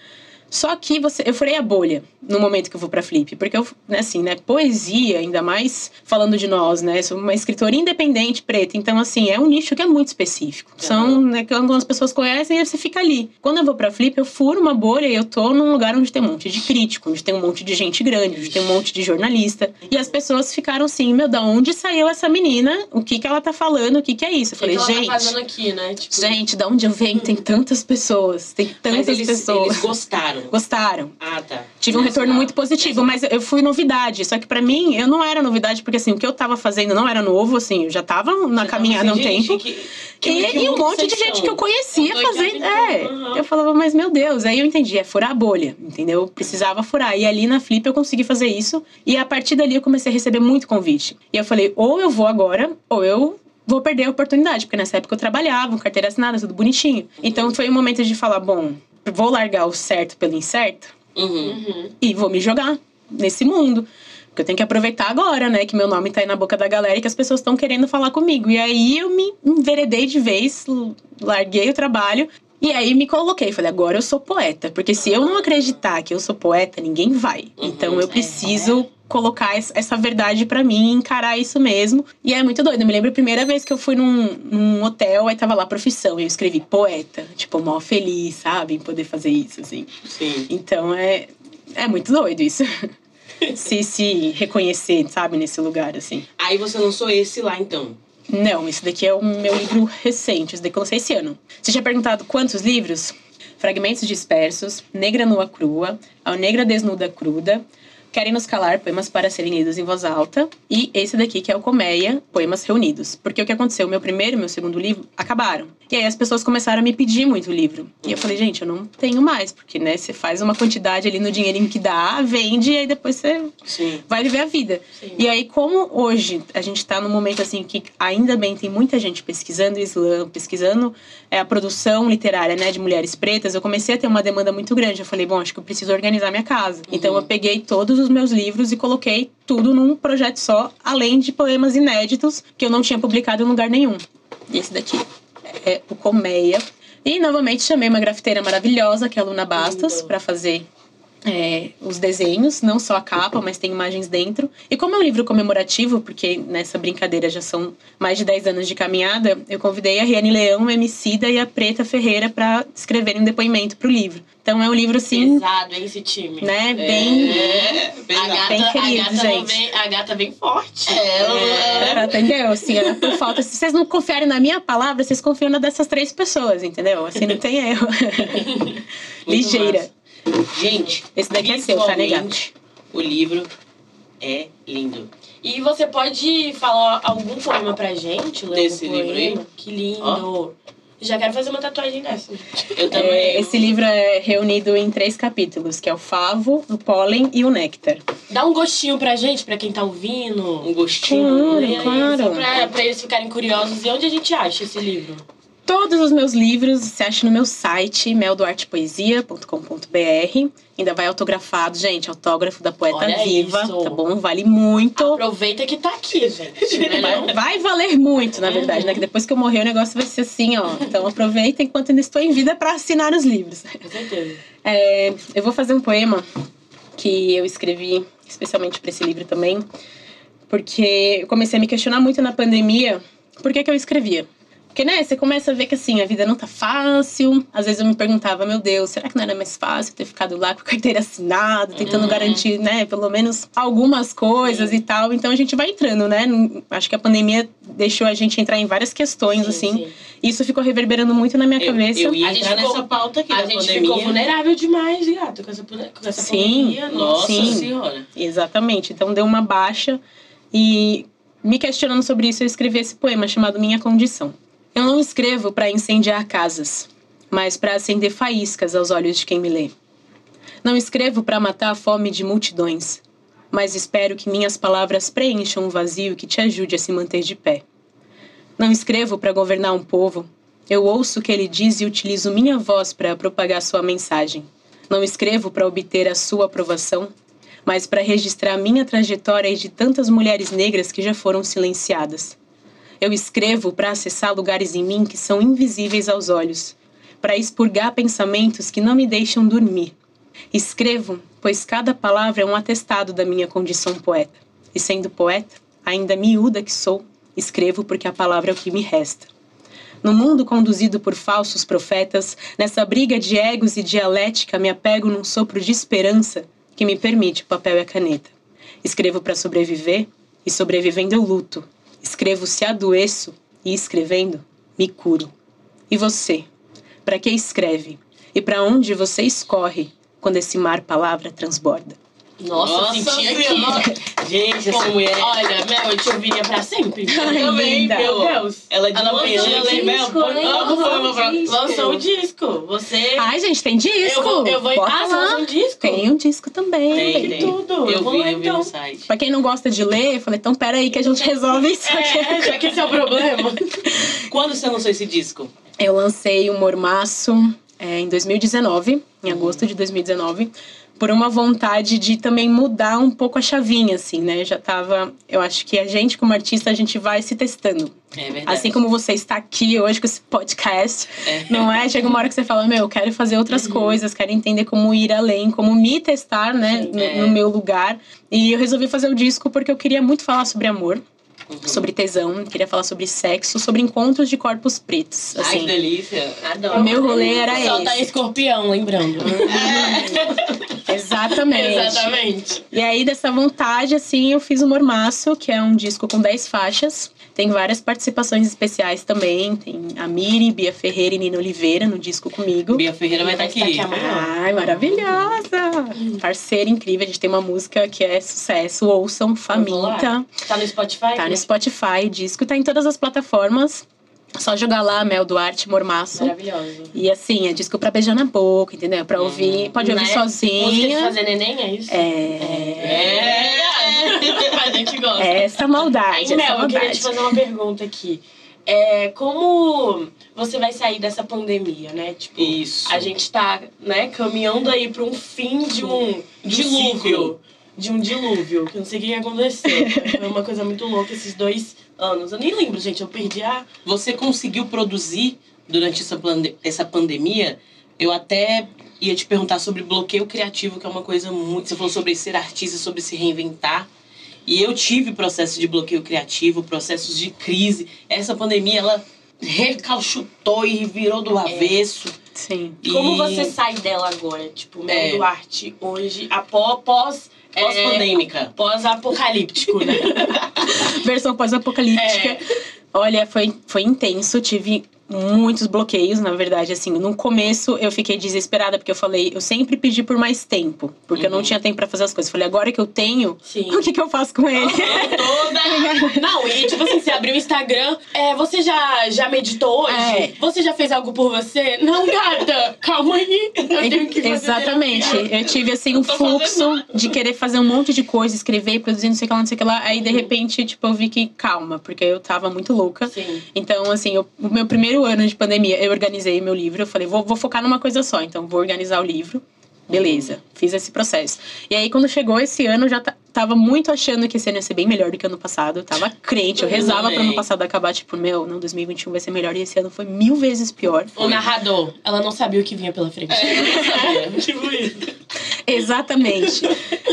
Só que você, eu furei a bolha no momento que eu vou pra Flip, porque eu, né, assim, né, poesia, ainda mais falando de nós, né, sou uma escritora independente preta, então assim, é um nicho que é muito específico. São, né, que algumas pessoas conhecem e você fica ali. Quando eu vou pra Flip, eu furo uma bolha e eu tô num lugar onde tem um monte de crítico, onde tem um monte de gente grande, onde tem um monte de jornalista, e as pessoas ficaram assim, meu, da onde saiu essa menina? O que que ela tá falando? O que que é isso? Eu O que falei, que ela gente, tá fazendo aqui, né? Tipo, gente, da onde eu venho? Tem tantas pessoas, tem tantas eles, pessoas. eles gostaram. Gostaram. Ah, tá. Tive um retorno muito positivo, mas eu fui novidade. Só que pra mim, eu não era novidade, porque assim, o que eu tava fazendo não era novo, assim, eu já tava na caminhada há um tempo. que- E, que- que e um monte de gente que eu conhecia fazendo. É. Uhum. Eu falava, mas meu Deus, aí eu entendi, é furar a bolha, entendeu? Eu precisava furar. E ali na Flip eu consegui fazer isso. E a partir dali eu comecei a receber muito convite. E eu falei, ou eu vou agora, ou eu vou perder a oportunidade. Porque nessa época eu trabalhava, carteira assinada, tudo bonitinho. Então foi o momento de falar, bom, vou largar o certo pelo incerto Uhum. Uhum. e vou me jogar nesse mundo. Porque eu tenho que aproveitar agora, né? Que meu nome tá aí na boca da galera e que as pessoas estão querendo falar comigo. E aí eu me enveredei de vez, larguei o trabalho E aí me coloquei, falei, agora eu sou poeta. Porque se eu não acreditar que eu sou poeta, ninguém vai. Uhum, então eu é. preciso colocar es- essa verdade pra mim, encarar isso mesmo. E é muito doido. Eu me lembro a primeira vez que eu fui num, num hotel, aí tava lá profissão, e eu escrevi poeta. Tipo, mó feliz, sabe? Em poder fazer isso, assim. Sim. Então é, é muito doido isso. (laughs) se, se reconhecer, sabe, nesse lugar, assim. Aí você lançou esse lá, então. Não, esse daqui é o meu livro recente, esse daqui eu lancei esse ano. Você tinha perguntado quantos livros? Fragmentos Dispersos, Negra Nua Crua, A Negra Desnuda Cruda, Querem Nos Calar, Poemas para Serem Lidos em Voz Alta, e esse daqui que é o Colmeia, Poemas Reunidos. Porque o que aconteceu? Meu primeiro e meu segundo livro acabaram. E aí as pessoas começaram a me pedir muito livro. E eu falei, gente, eu não tenho mais, porque, né, você faz uma quantidade ali no dinheirinho que dá, vende, e aí depois você Sim. vai viver a vida. Sim. E aí, como hoje a gente tá num momento assim que ainda bem tem muita gente pesquisando o Islã, pesquisando é, a produção literária né, de mulheres pretas, eu comecei a ter uma demanda muito grande. Eu falei, bom, acho que eu preciso organizar minha casa. Então eu peguei todos os meus livros e coloquei tudo num projeto só, além de poemas inéditos que eu não tinha publicado em lugar nenhum. E esse daqui é o Colmeia. E novamente chamei uma grafiteira maravilhosa, que é a Luna Bastos, para fazer é, os desenhos, não só a capa, mas tem imagens dentro. E como é um livro comemorativo, porque nessa brincadeira já são mais de 10 anos de caminhada, eu convidei a Riane Leão, o Emicida e a Preta Ferreira para escreverem um depoimento pro livro. Então é um livro assim, Pesado, hein, esse time. né, bem. É, A pesado. gata, Bem a, querido, gata não gente. vem, a gata vem forte. É, É, entendeu? Assim, é por falta. Se vocês não confiarem na minha palavra, vocês confiam na dessas três pessoas, entendeu? Assim, não tem erro. (laughs) Ligeira. massa. Gente, Esse daqui é seu, tá visualmente, O livro é lindo. E você pode falar algum poema pra gente? Ler Desse algum livro aí? poema? Que lindo. Já quero fazer uma tatuagem dessa. Eu também. É, esse livro é reunido em três capítulos, que é o favo, o pólen e o néctar. Dá um gostinho pra gente, pra quem tá ouvindo. Um gostinho. Claro, claro. Só pra, pra eles ficarem curiosos. E onde a gente acha esse livro? Todos os meus livros você acha no meu site, meldoartepoesia.com.br. Ainda vai autografado, gente, autógrafo da poeta Olha viva, isso. tá bom? Vale muito. Aproveita que tá aqui, gente. (laughs) né? Vai, vai valer muito, na verdade, né? Que depois que eu morrer o negócio vai ser assim, ó. Então aproveita enquanto ainda estou em vida para assinar os livros. Com certeza. É, eu vou fazer um poema que eu escrevi especialmente para esse livro também, porque eu comecei a me questionar muito na pandemia por que, que eu escrevia. Porque, né, você começa a ver que assim, a vida não tá fácil. Às vezes eu me perguntava, meu Deus, será que não era mais fácil ter ficado lá com a carteira assinada, tentando Uhum. garantir, né, pelo menos algumas coisas e tal. Então a gente vai entrando, né? Acho que a pandemia deixou a gente entrar em várias questões, Sim, assim. sim. Isso ficou reverberando muito na minha Eu, cabeça. eu ia A gente ficou- nessa pauta aqui A gente pandemia. ficou vulnerável demais, gato, com essa, com essa Sim. pandemia. Nossa Sim. senhora. Exatamente. Então deu uma baixa e me questionando sobre isso, eu escrevi esse poema chamado Minha Condição. Eu não escrevo para incendiar casas, mas para acender faíscas aos olhos de quem me lê. Não escrevo para matar a fome de multidões, mas espero que minhas palavras preencham um vazio que te ajude a se manter de pé. Não escrevo para governar um povo, eu ouço o que ele diz e utilizo minha voz para propagar sua mensagem. Não escrevo para obter a sua aprovação, mas para registrar minha trajetória e de tantas mulheres negras que já foram silenciadas. Eu escrevo para acessar lugares em mim que são invisíveis aos olhos, para expurgar pensamentos que não me deixam dormir. Escrevo, pois cada palavra é um atestado da minha condição poeta. E sendo poeta, ainda miúda que sou, escrevo porque a palavra é o que me resta. No mundo conduzido por falsos profetas, nessa briga de egos e dialética, me apego num sopro de esperança que me permite o papel e a caneta. Escrevo para sobreviver e sobrevivendo eu luto. Escrevo se adoeço e escrevendo me curo. E você? Para que escreve? E para onde você escorre quando esse mar palavra transborda? Nossa, senti aqui. Gente, essa mulher. Olha, Mel, eu te ouviria pra sempre. Ai, também, meu Deus. Ela de Ela manhã, disco, Mel? Amo foi uma pra- Lançou o disco. Você. Ai, gente, tem disco! eu vou. Eu vou Bota ah, lá. um disco? Tem um disco também. Tem, tem. tudo. Eu Eu vou vi, lá, então. no site. Pra quem não gosta de ler, eu falei, então pera aí que a gente resolve isso aqui. É, já que esse é o problema. (laughs) Quando você lançou esse disco? Eu lancei o Mormaço é, em 2019, em agosto de 2019, por uma vontade de também mudar um pouco a chavinha, assim, né? Já tava. Eu acho que a gente, como artista, a gente vai se testando. É verdade. Assim como você está aqui hoje com esse podcast, não é? Chega uma hora que você fala, meu, eu quero fazer outras coisas, quero entender como ir além, como me testar, né, Sim, no, é. no meu lugar. E eu resolvi fazer o disco porque eu queria muito falar sobre amor, Uhum. Sobre tesão, queria falar sobre sexo, sobre encontros de corpos pretos. Ai, que Assim, delícia. Adoro. o meu rolê era Só tá esse. escorpião, lembrando. (laughs) (laughs) Exatamente. Exatamente. E aí, dessa vontade, assim, eu fiz o Mormaço, que é um disco com 10 faixas. Tem várias participações especiais também. Tem a Miri, Bia Ferreira e Nina Oliveira no disco comigo. Bia Ferreira vai estar Vai estar aqui. aqui. Ai, maravilhosa! Parceira incrível. A gente tem uma música que é sucesso. Ouçam, Faminta. Tá no Spotify? Tá no Spotify, o disco tá em todas as plataformas. Só jogar lá, Mel Duarte, Mormaço. Maravilhoso. E assim, é disco pra beijar na boca, entendeu? Pra ouvir, pode ouvir Né? Música de sozinha. fazer neném, é isso? É. É. A gente gosta. É essa maldade, essa Mel, eu queria maldade. te fazer uma pergunta aqui. É, como você vai sair dessa pandemia, né? Tipo, Isso. a gente tá, né, caminhando aí para um fim de um dilúvio. De um dilúvio, que eu não sei o que aconteceu. (laughs) Foi uma coisa muito louca esses dois anos. Eu nem lembro, gente, eu perdi a. Você conseguiu produzir durante essa, pande- essa pandemia? Eu até ia te perguntar sobre bloqueio criativo, que é uma coisa muito. Você falou sobre ser artista, sobre se reinventar. E eu tive processo de bloqueio criativo, processos de crise. Essa pandemia, ela recalchutou e virou do avesso. Sim. E- Como você sai dela agora? Tipo, Mel É. Duarte hoje, após. Pós é, Pós-pandêmica. Pós-apocalíptico, né? (laughs) Versão pós-apocalíptica. É. Olha, foi, foi intenso. Tive muitos bloqueios, na verdade, assim. No começo eu fiquei desesperada, porque eu falei, eu sempre pedi por mais tempo. Porque eu não Uhum. tinha tempo pra fazer as coisas. Falei, agora que eu tenho, Sim. o que, que eu faço com ele? toda. (laughs) Não, e tipo assim, você abriu o Instagram, é, você já, já meditou hoje? É. Você já fez algo por você? Não, gata, calma aí. Eu tenho que fazer Exatamente. terapia. Eu tive assim um fluxo de (laughs) querer fazer um monte de coisa, escrever, produzir, não sei o que lá, não sei o que lá. Aí Uhum. de repente, tipo, eu vi que calma, porque eu tava muito louca. Sim. Então, assim, eu- o meu primeiro ano de pandemia, eu organizei meu livro. Eu falei, vou, vou focar numa coisa só. Então, vou organizar o livro. Beleza, fiz esse processo. E aí, quando chegou esse ano, eu já ta- tava muito achando que esse ano ia ser bem melhor do que ano passado. Eu tava crente, eu rezava pro ano passado acabar, tipo, meu, não, 2021 vai ser melhor. E esse ano foi mil vezes pior. O narrador, ela não sabia o que vinha pela frente. É. (laughs) tipo isso. Exatamente.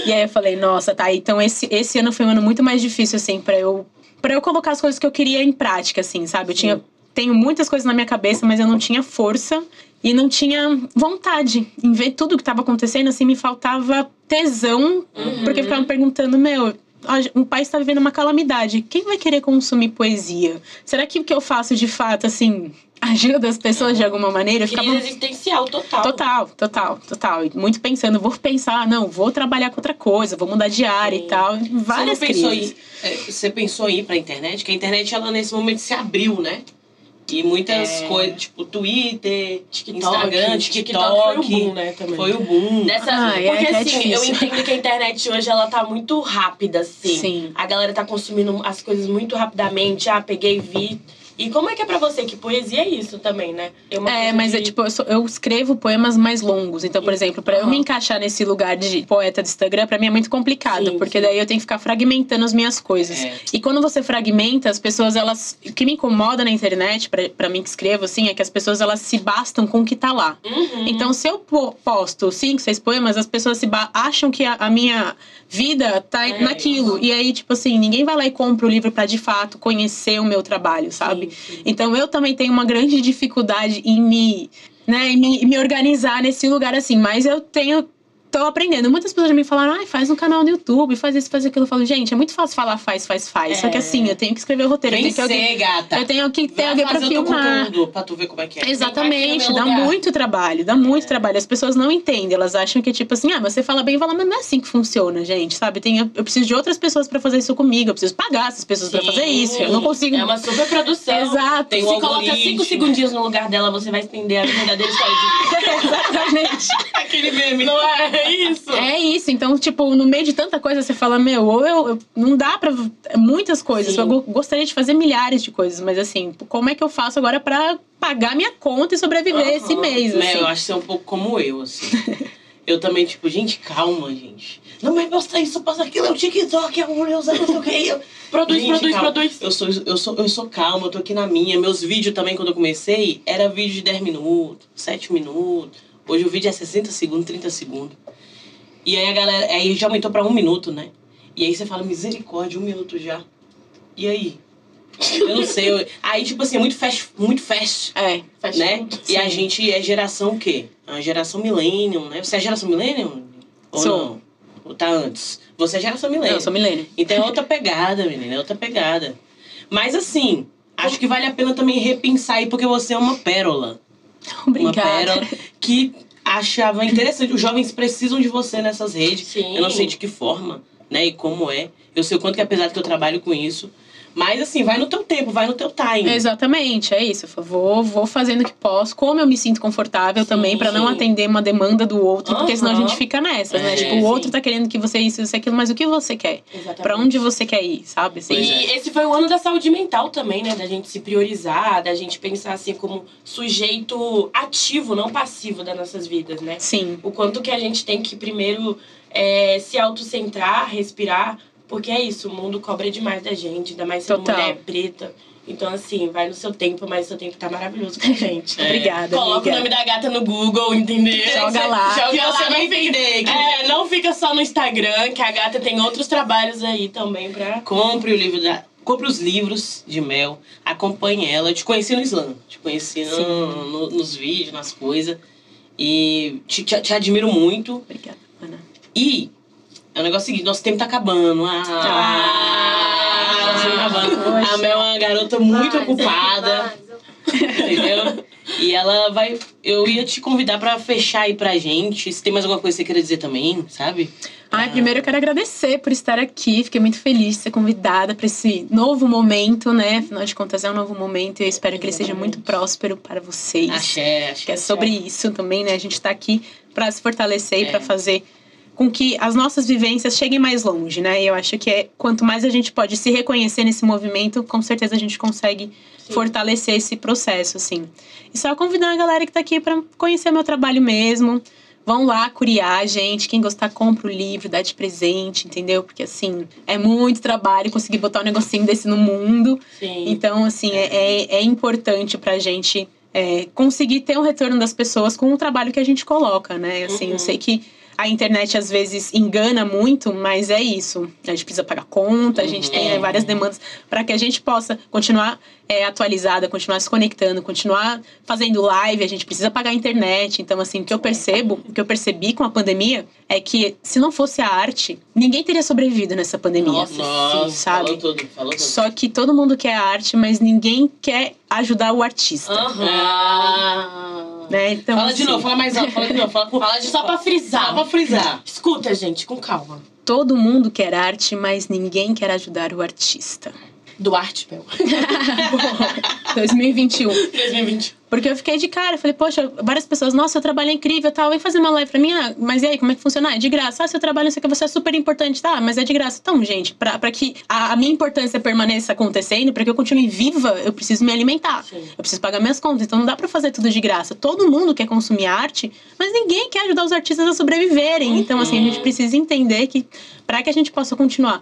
e aí eu falei, nossa, tá. Então esse, esse ano foi um ano muito mais difícil, assim, pra eu, pra eu colocar as coisas que eu queria em prática, assim, sabe? Eu tinha. Tenho muitas coisas na minha cabeça, mas eu não tinha força e não tinha vontade em ver tudo que tava acontecendo, assim, me faltava tesão, porque eu ficava me perguntando, meu. O país está vivendo uma calamidade. Quem vai querer consumir poesia? Será que o que eu faço de fato, assim, ajuda as pessoas de alguma maneira? Eu ficava Crise existencial total. Total, total, total. E Muito pensando, vou pensar, não, vou trabalhar com outra coisa, vou mudar de área Sim. e tal. Você Várias pensou crises. é, Você pensou em ir pra internet? Que a internet, ela nesse momento se abriu, né? E muitas É. coisas, tipo Twitter, TikTok, Instagram, TikTok TikTok. foi o boom, né, também. Foi o boom. Dessa, Ah, é- porque é assim, eu difícil. entendo que a internet hoje ela tá muito rápida, assim. Sim. A galera tá consumindo as coisas muito rapidamente. Ah, peguei, vi. E como é que é pra você? Que poesia é isso também, né? É, coisa mas de- é tipo, eu, sou- eu escrevo poemas mais longos. Então, por exemplo, pra eu Aham. me encaixar nesse lugar de poeta do Instagram, pra mim é muito complicado. Sim, porque sim. daí eu tenho que ficar fragmentando as minhas coisas. É. E quando você fragmenta, as pessoas, elas. O que me incomoda na internet, pra, pra mim que escrevo, assim, é que as pessoas elas se bastam com o que tá lá. Uhum. Então, se eu po- posto cinco, seis poemas, as pessoas se acham que a, a minha vida tá É, naquilo. E aí, tipo assim, ninguém vai lá e compra o livro pra de fato conhecer o meu trabalho, sabe? Sim, Então, eu também tenho uma grande dificuldade em me, né, em me, me organizar nesse lugar assim. Mas eu tenho. Tô aprendendo. Muitas pessoas já me falaram, ai, faz um canal no YouTube, faz isso, faz aquilo. Eu falo, gente, é muito fácil falar faz, faz, faz. Só que É. assim, eu tenho que escrever o roteiro, eu tenho que alguém. ser, gata. Eu tenho que ter Vai alguém pra filmar. conteúdo pra tu ver como é que é. Exatamente, dá lugar. muito trabalho, dá muito trabalho. As pessoas não entendem, elas acham que, tipo assim, ah, mas você fala bem, fala, mas não é assim que funciona, gente, sabe? Tem, eu preciso de outras pessoas pra fazer isso comigo, eu preciso pagar essas pessoas pra fazer isso, eu não consigo. É uma super produção. Exato. Tem Se um coloca algoritmo. cinco segundinhos no lugar dela, você vai entender a verdadeira história de (laughs) Exatamente. (laughs) Aquele meme. Não é isso? É isso, então, tipo, no meio de tanta coisa, você fala, meu, ou eu, eu- não dá pra. Muitas coisas. Sim. Eu go- gostaria de fazer milhares de coisas, mas assim, como é que eu faço agora pra pagar minha conta e sobreviver esse Aham. mês? Né, assim? Eu acho que você é um pouco como eu, assim. eu também, tipo, gente, calma, gente. Não, mas posta isso, posta aquilo, é o TikTok, é o Reels, é não sei o que. Eu... Produz, Gente, produz, calma. produz. Eu sou, eu, sou, eu sou calma, eu tô aqui na minha. Meus vídeos também, quando eu comecei, era vídeo de 10 minutos, 7 minutos. Hoje o vídeo é 60 segundos, 30 segundos. E aí a galera, aí já aumentou pra um minuto, né? E aí você fala, misericórdia, um minuto já. E aí? Eu não sei. eu- Aí, tipo assim, é muito fast, muito fast, É. Fast né? food. E a gente é geração o quê? A geração millennium, né? Você é geração millennium? Ou Sou. não? Ou tá antes? Você é geração Não, millennium. eu sou milênio. Então é outra pegada, menina, é outra pegada. Mas assim, acho que vale a pena também repensar aí, porque você é uma pérola. (laughs) Uma Obrigada. pérola que achava interessante. Os jovens precisam de você nessas redes. Sim. Eu não sei de que forma, né, e como é. Eu sei o quanto que apesar que eu trabalho com isso. Mas assim, vai no teu tempo, vai no teu time. Exatamente, é isso. Eu vou, vou fazendo o que posso, como eu me sinto confortável Sim, também, pra não atender uma demanda do outro, porque senão a gente fica nessa, né? É, Tipo, o sim. outro tá querendo que você isso, isso, aquilo, mas o que você quer? Exatamente. Pra onde você quer ir, sabe? Assim, E é. esse foi o ano da saúde mental também, né? Da gente se priorizar, da gente pensar assim como sujeito ativo, não passivo das nossas vidas, né? Sim. O quanto que a gente tem que primeiro é, se autocentrar, respirar, porque é isso, o mundo cobra demais da gente, ainda mais sendo Total. mulher preta. Então, assim, vai no seu tempo, mas o seu tempo tá maravilhoso com a gente. É. Obrigada, Coloca amiga. o nome da gata no Google, entendeu? Joga lá. Joga Que lá, você vai não fica- entender. que- É, não fica só no Instagram, que a gata tem outros trabalhos aí também pra. Compre o livro da. Compre os livros de Mel, acompanhe ela. Eu te conheci no Islã, te conheci no- no- nos vídeos, nas coisas. E te, te, te admiro muito. Obrigada, Ana. E é o negócio seguinte, nosso tempo tá acabando. Ah, nosso tempo tá acabando. Poxa. A Mel é uma garota muito Mas, ocupada, mas, entendeu? E ela vai. Eu ia te convidar pra fechar aí pra gente. Se tem mais alguma coisa que você queira dizer também, sabe? Ai, primeiro eu quero agradecer por estar aqui. Fiquei muito feliz de ser convidada para esse novo momento, né? Afinal de contas, é um novo momento e eu espero que ele seja muito próspero para vocês. Axé, axé. que é sobre isso também, né? A gente tá aqui para se fortalecer e É. para fazer com que as nossas vivências cheguem mais longe, né? E eu acho que é, quanto mais a gente pode se reconhecer nesse movimento, com certeza a gente consegue Sim. fortalecer esse processo, assim. E só convidar a galera que tá aqui para conhecer meu trabalho mesmo. Vão lá curiar, gente. Quem gostar, compra o livro, dá de presente, entendeu? Porque, assim, é muito trabalho conseguir botar um negocinho desse no mundo. Sim. Então, assim, é, é, é importante pra gente é, conseguir ter um retorno das pessoas com o trabalho que a gente coloca, né? Assim, Uhum. eu sei que a internet às vezes engana muito, mas é isso. A gente precisa pagar conta, a gente Uhum. tem né, várias demandas para que a gente possa continuar é, atualizada, continuar se conectando, continuar fazendo live, a gente precisa pagar a internet. Então, assim, o que eu percebo, o que eu percebi com a pandemia é que se não fosse a arte, ninguém teria sobrevivido nessa pandemia. Nossa, Nossa, sabe? falou tudo, falou tudo. Só que todo mundo quer arte, mas ninguém quer ajudar o artista. Aham. Né? Então, fala de assim, novo, fala mais alto, fala de novo. Fala, por- Fala de só pra frisar. Só pra frisar. Escuta, gente, com calma. Todo mundo quer arte, mas ninguém quer ajudar o artista. Duarte, meu. 2021. 2020. Porque eu fiquei de cara, falei, poxa, várias pessoas, nossa, seu trabalho é incrível, tal, vem fazer uma live pra mim, ah, mas e aí, como é que funciona? Ah, é de graça. Ah, seu trabalho, sei que, você é super importante, tá, mas é de graça. Então, gente, pra, pra que a, a minha importância permaneça acontecendo, pra que eu continue viva, eu preciso me alimentar. Sim. Eu preciso pagar minhas contas, então não dá pra fazer tudo de graça. Todo mundo quer consumir arte, mas ninguém quer ajudar os artistas a sobreviverem. Então, assim, a gente precisa entender que pra que a gente possa continuar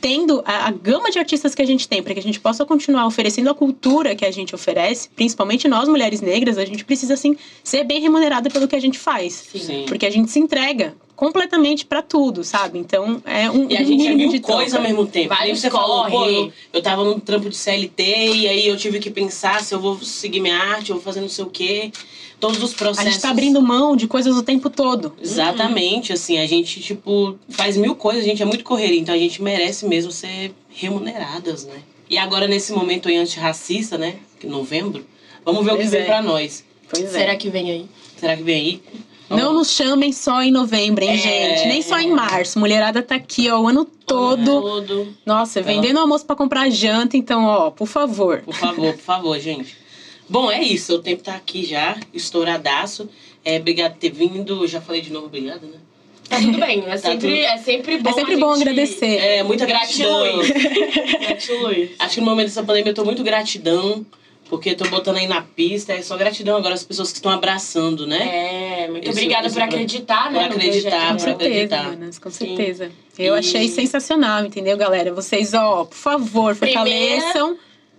tendo a, a gama de artistas que a gente tem, para que a gente possa continuar oferecendo a cultura que a gente oferece, principalmente nós mulheres negras, a gente precisa assim ser bem remunerada pelo que a gente faz, Sim. porque a gente se entrega completamente pra tudo, sabe? Então é um E a um gente é mil coisas ao mesmo tempo. Vários você falou, pô, corre. eu, eu tava num trampo de CLT e aí eu tive que pensar se eu vou seguir minha arte, eu vou fazer não sei o quê. Todos os A processos. gente tá abrindo mão de coisas o tempo todo. Exatamente, assim, a gente, tipo, faz mil coisas, a gente é muito correria, então a gente merece mesmo ser remuneradas, né? E agora, nesse momento aí antirracista, né? Que novembro, vamos ver o que Pois vem é. pra nós. Pois é. Será que vem aí? Será que vem aí? Não nos chamem só em novembro, hein, É. gente? Nem só em março. Mulherada tá aqui, ó, o ano todo. Todo. Nossa, vendendo almoço pra comprar janta, então, ó, por favor. Por favor, por favor, gente. Bom, é isso. O tempo tá aqui já, estouradaço. É, obrigado por ter vindo. Já falei de novo, obrigado, né? Tá tudo bem. É (laughs) sempre, tudo- é sempre bom. É sempre bom gente- agradecer. É, muita gratidão. Gratiluz. (laughs) Acho que no momento dessa pandemia eu tô muito gratidão Porque tô botando aí na pista, é só gratidão agora as pessoas que estão abraçando, né? É, muito Isso- obrigada isso por acreditar, né? por acreditar, Com por certeza, acreditar. manas, com Sim. certeza. Eu E- achei sensacional, entendeu, galera? Vocês, ó, por favor, Primeira- fortaleçam.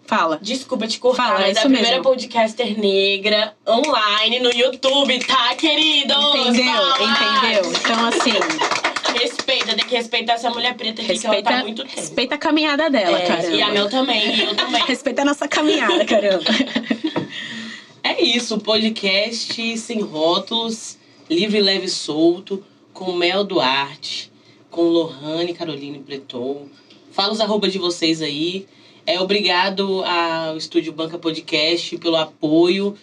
Fala. Desculpa te cortar, Fala, mas é a primeira mesmo. podcaster negra online no YouTube, tá, queridos? Entendeu? Fala! Entendeu? Então, assim, Respeita, tem que respeitar essa mulher preta aqui que ela respeita, tá muito tempo. respeita a caminhada dela, É, caramba. e a Mel também, e eu também. (laughs) Respeita a nossa caminhada, caramba. (laughs) É isso, podcast sem rótulos, livre, leve e solto, com Mel Duarte, com Lohane Caroline Preton. Fala os arroba de vocês aí. É, obrigado ao Estúdio Banca Podcast pelo apoio.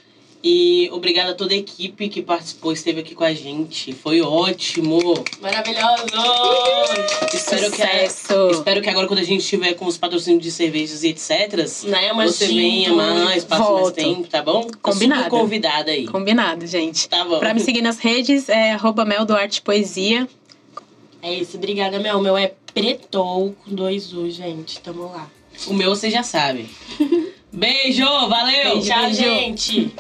E obrigado a toda a equipe que participou, esteve aqui com a gente. Foi ótimo. Maravilhoso! Espero que, Sucesso. espero que agora, quando a gente estiver com os patrocínios de cervejas e etc., Né, você venha mais, passe mais tempo, tá bom? Combinado. Convidada aí. Combinado, gente. Tá bom. Pra me seguir nas redes é arroba Mel Duarte Poesia. É isso, obrigada, Mel. Meu é Pretou com dois U, gente. Tamo lá. O meu você já sabe. (laughs) Beijo, valeu! Beijo. Tchau, gente!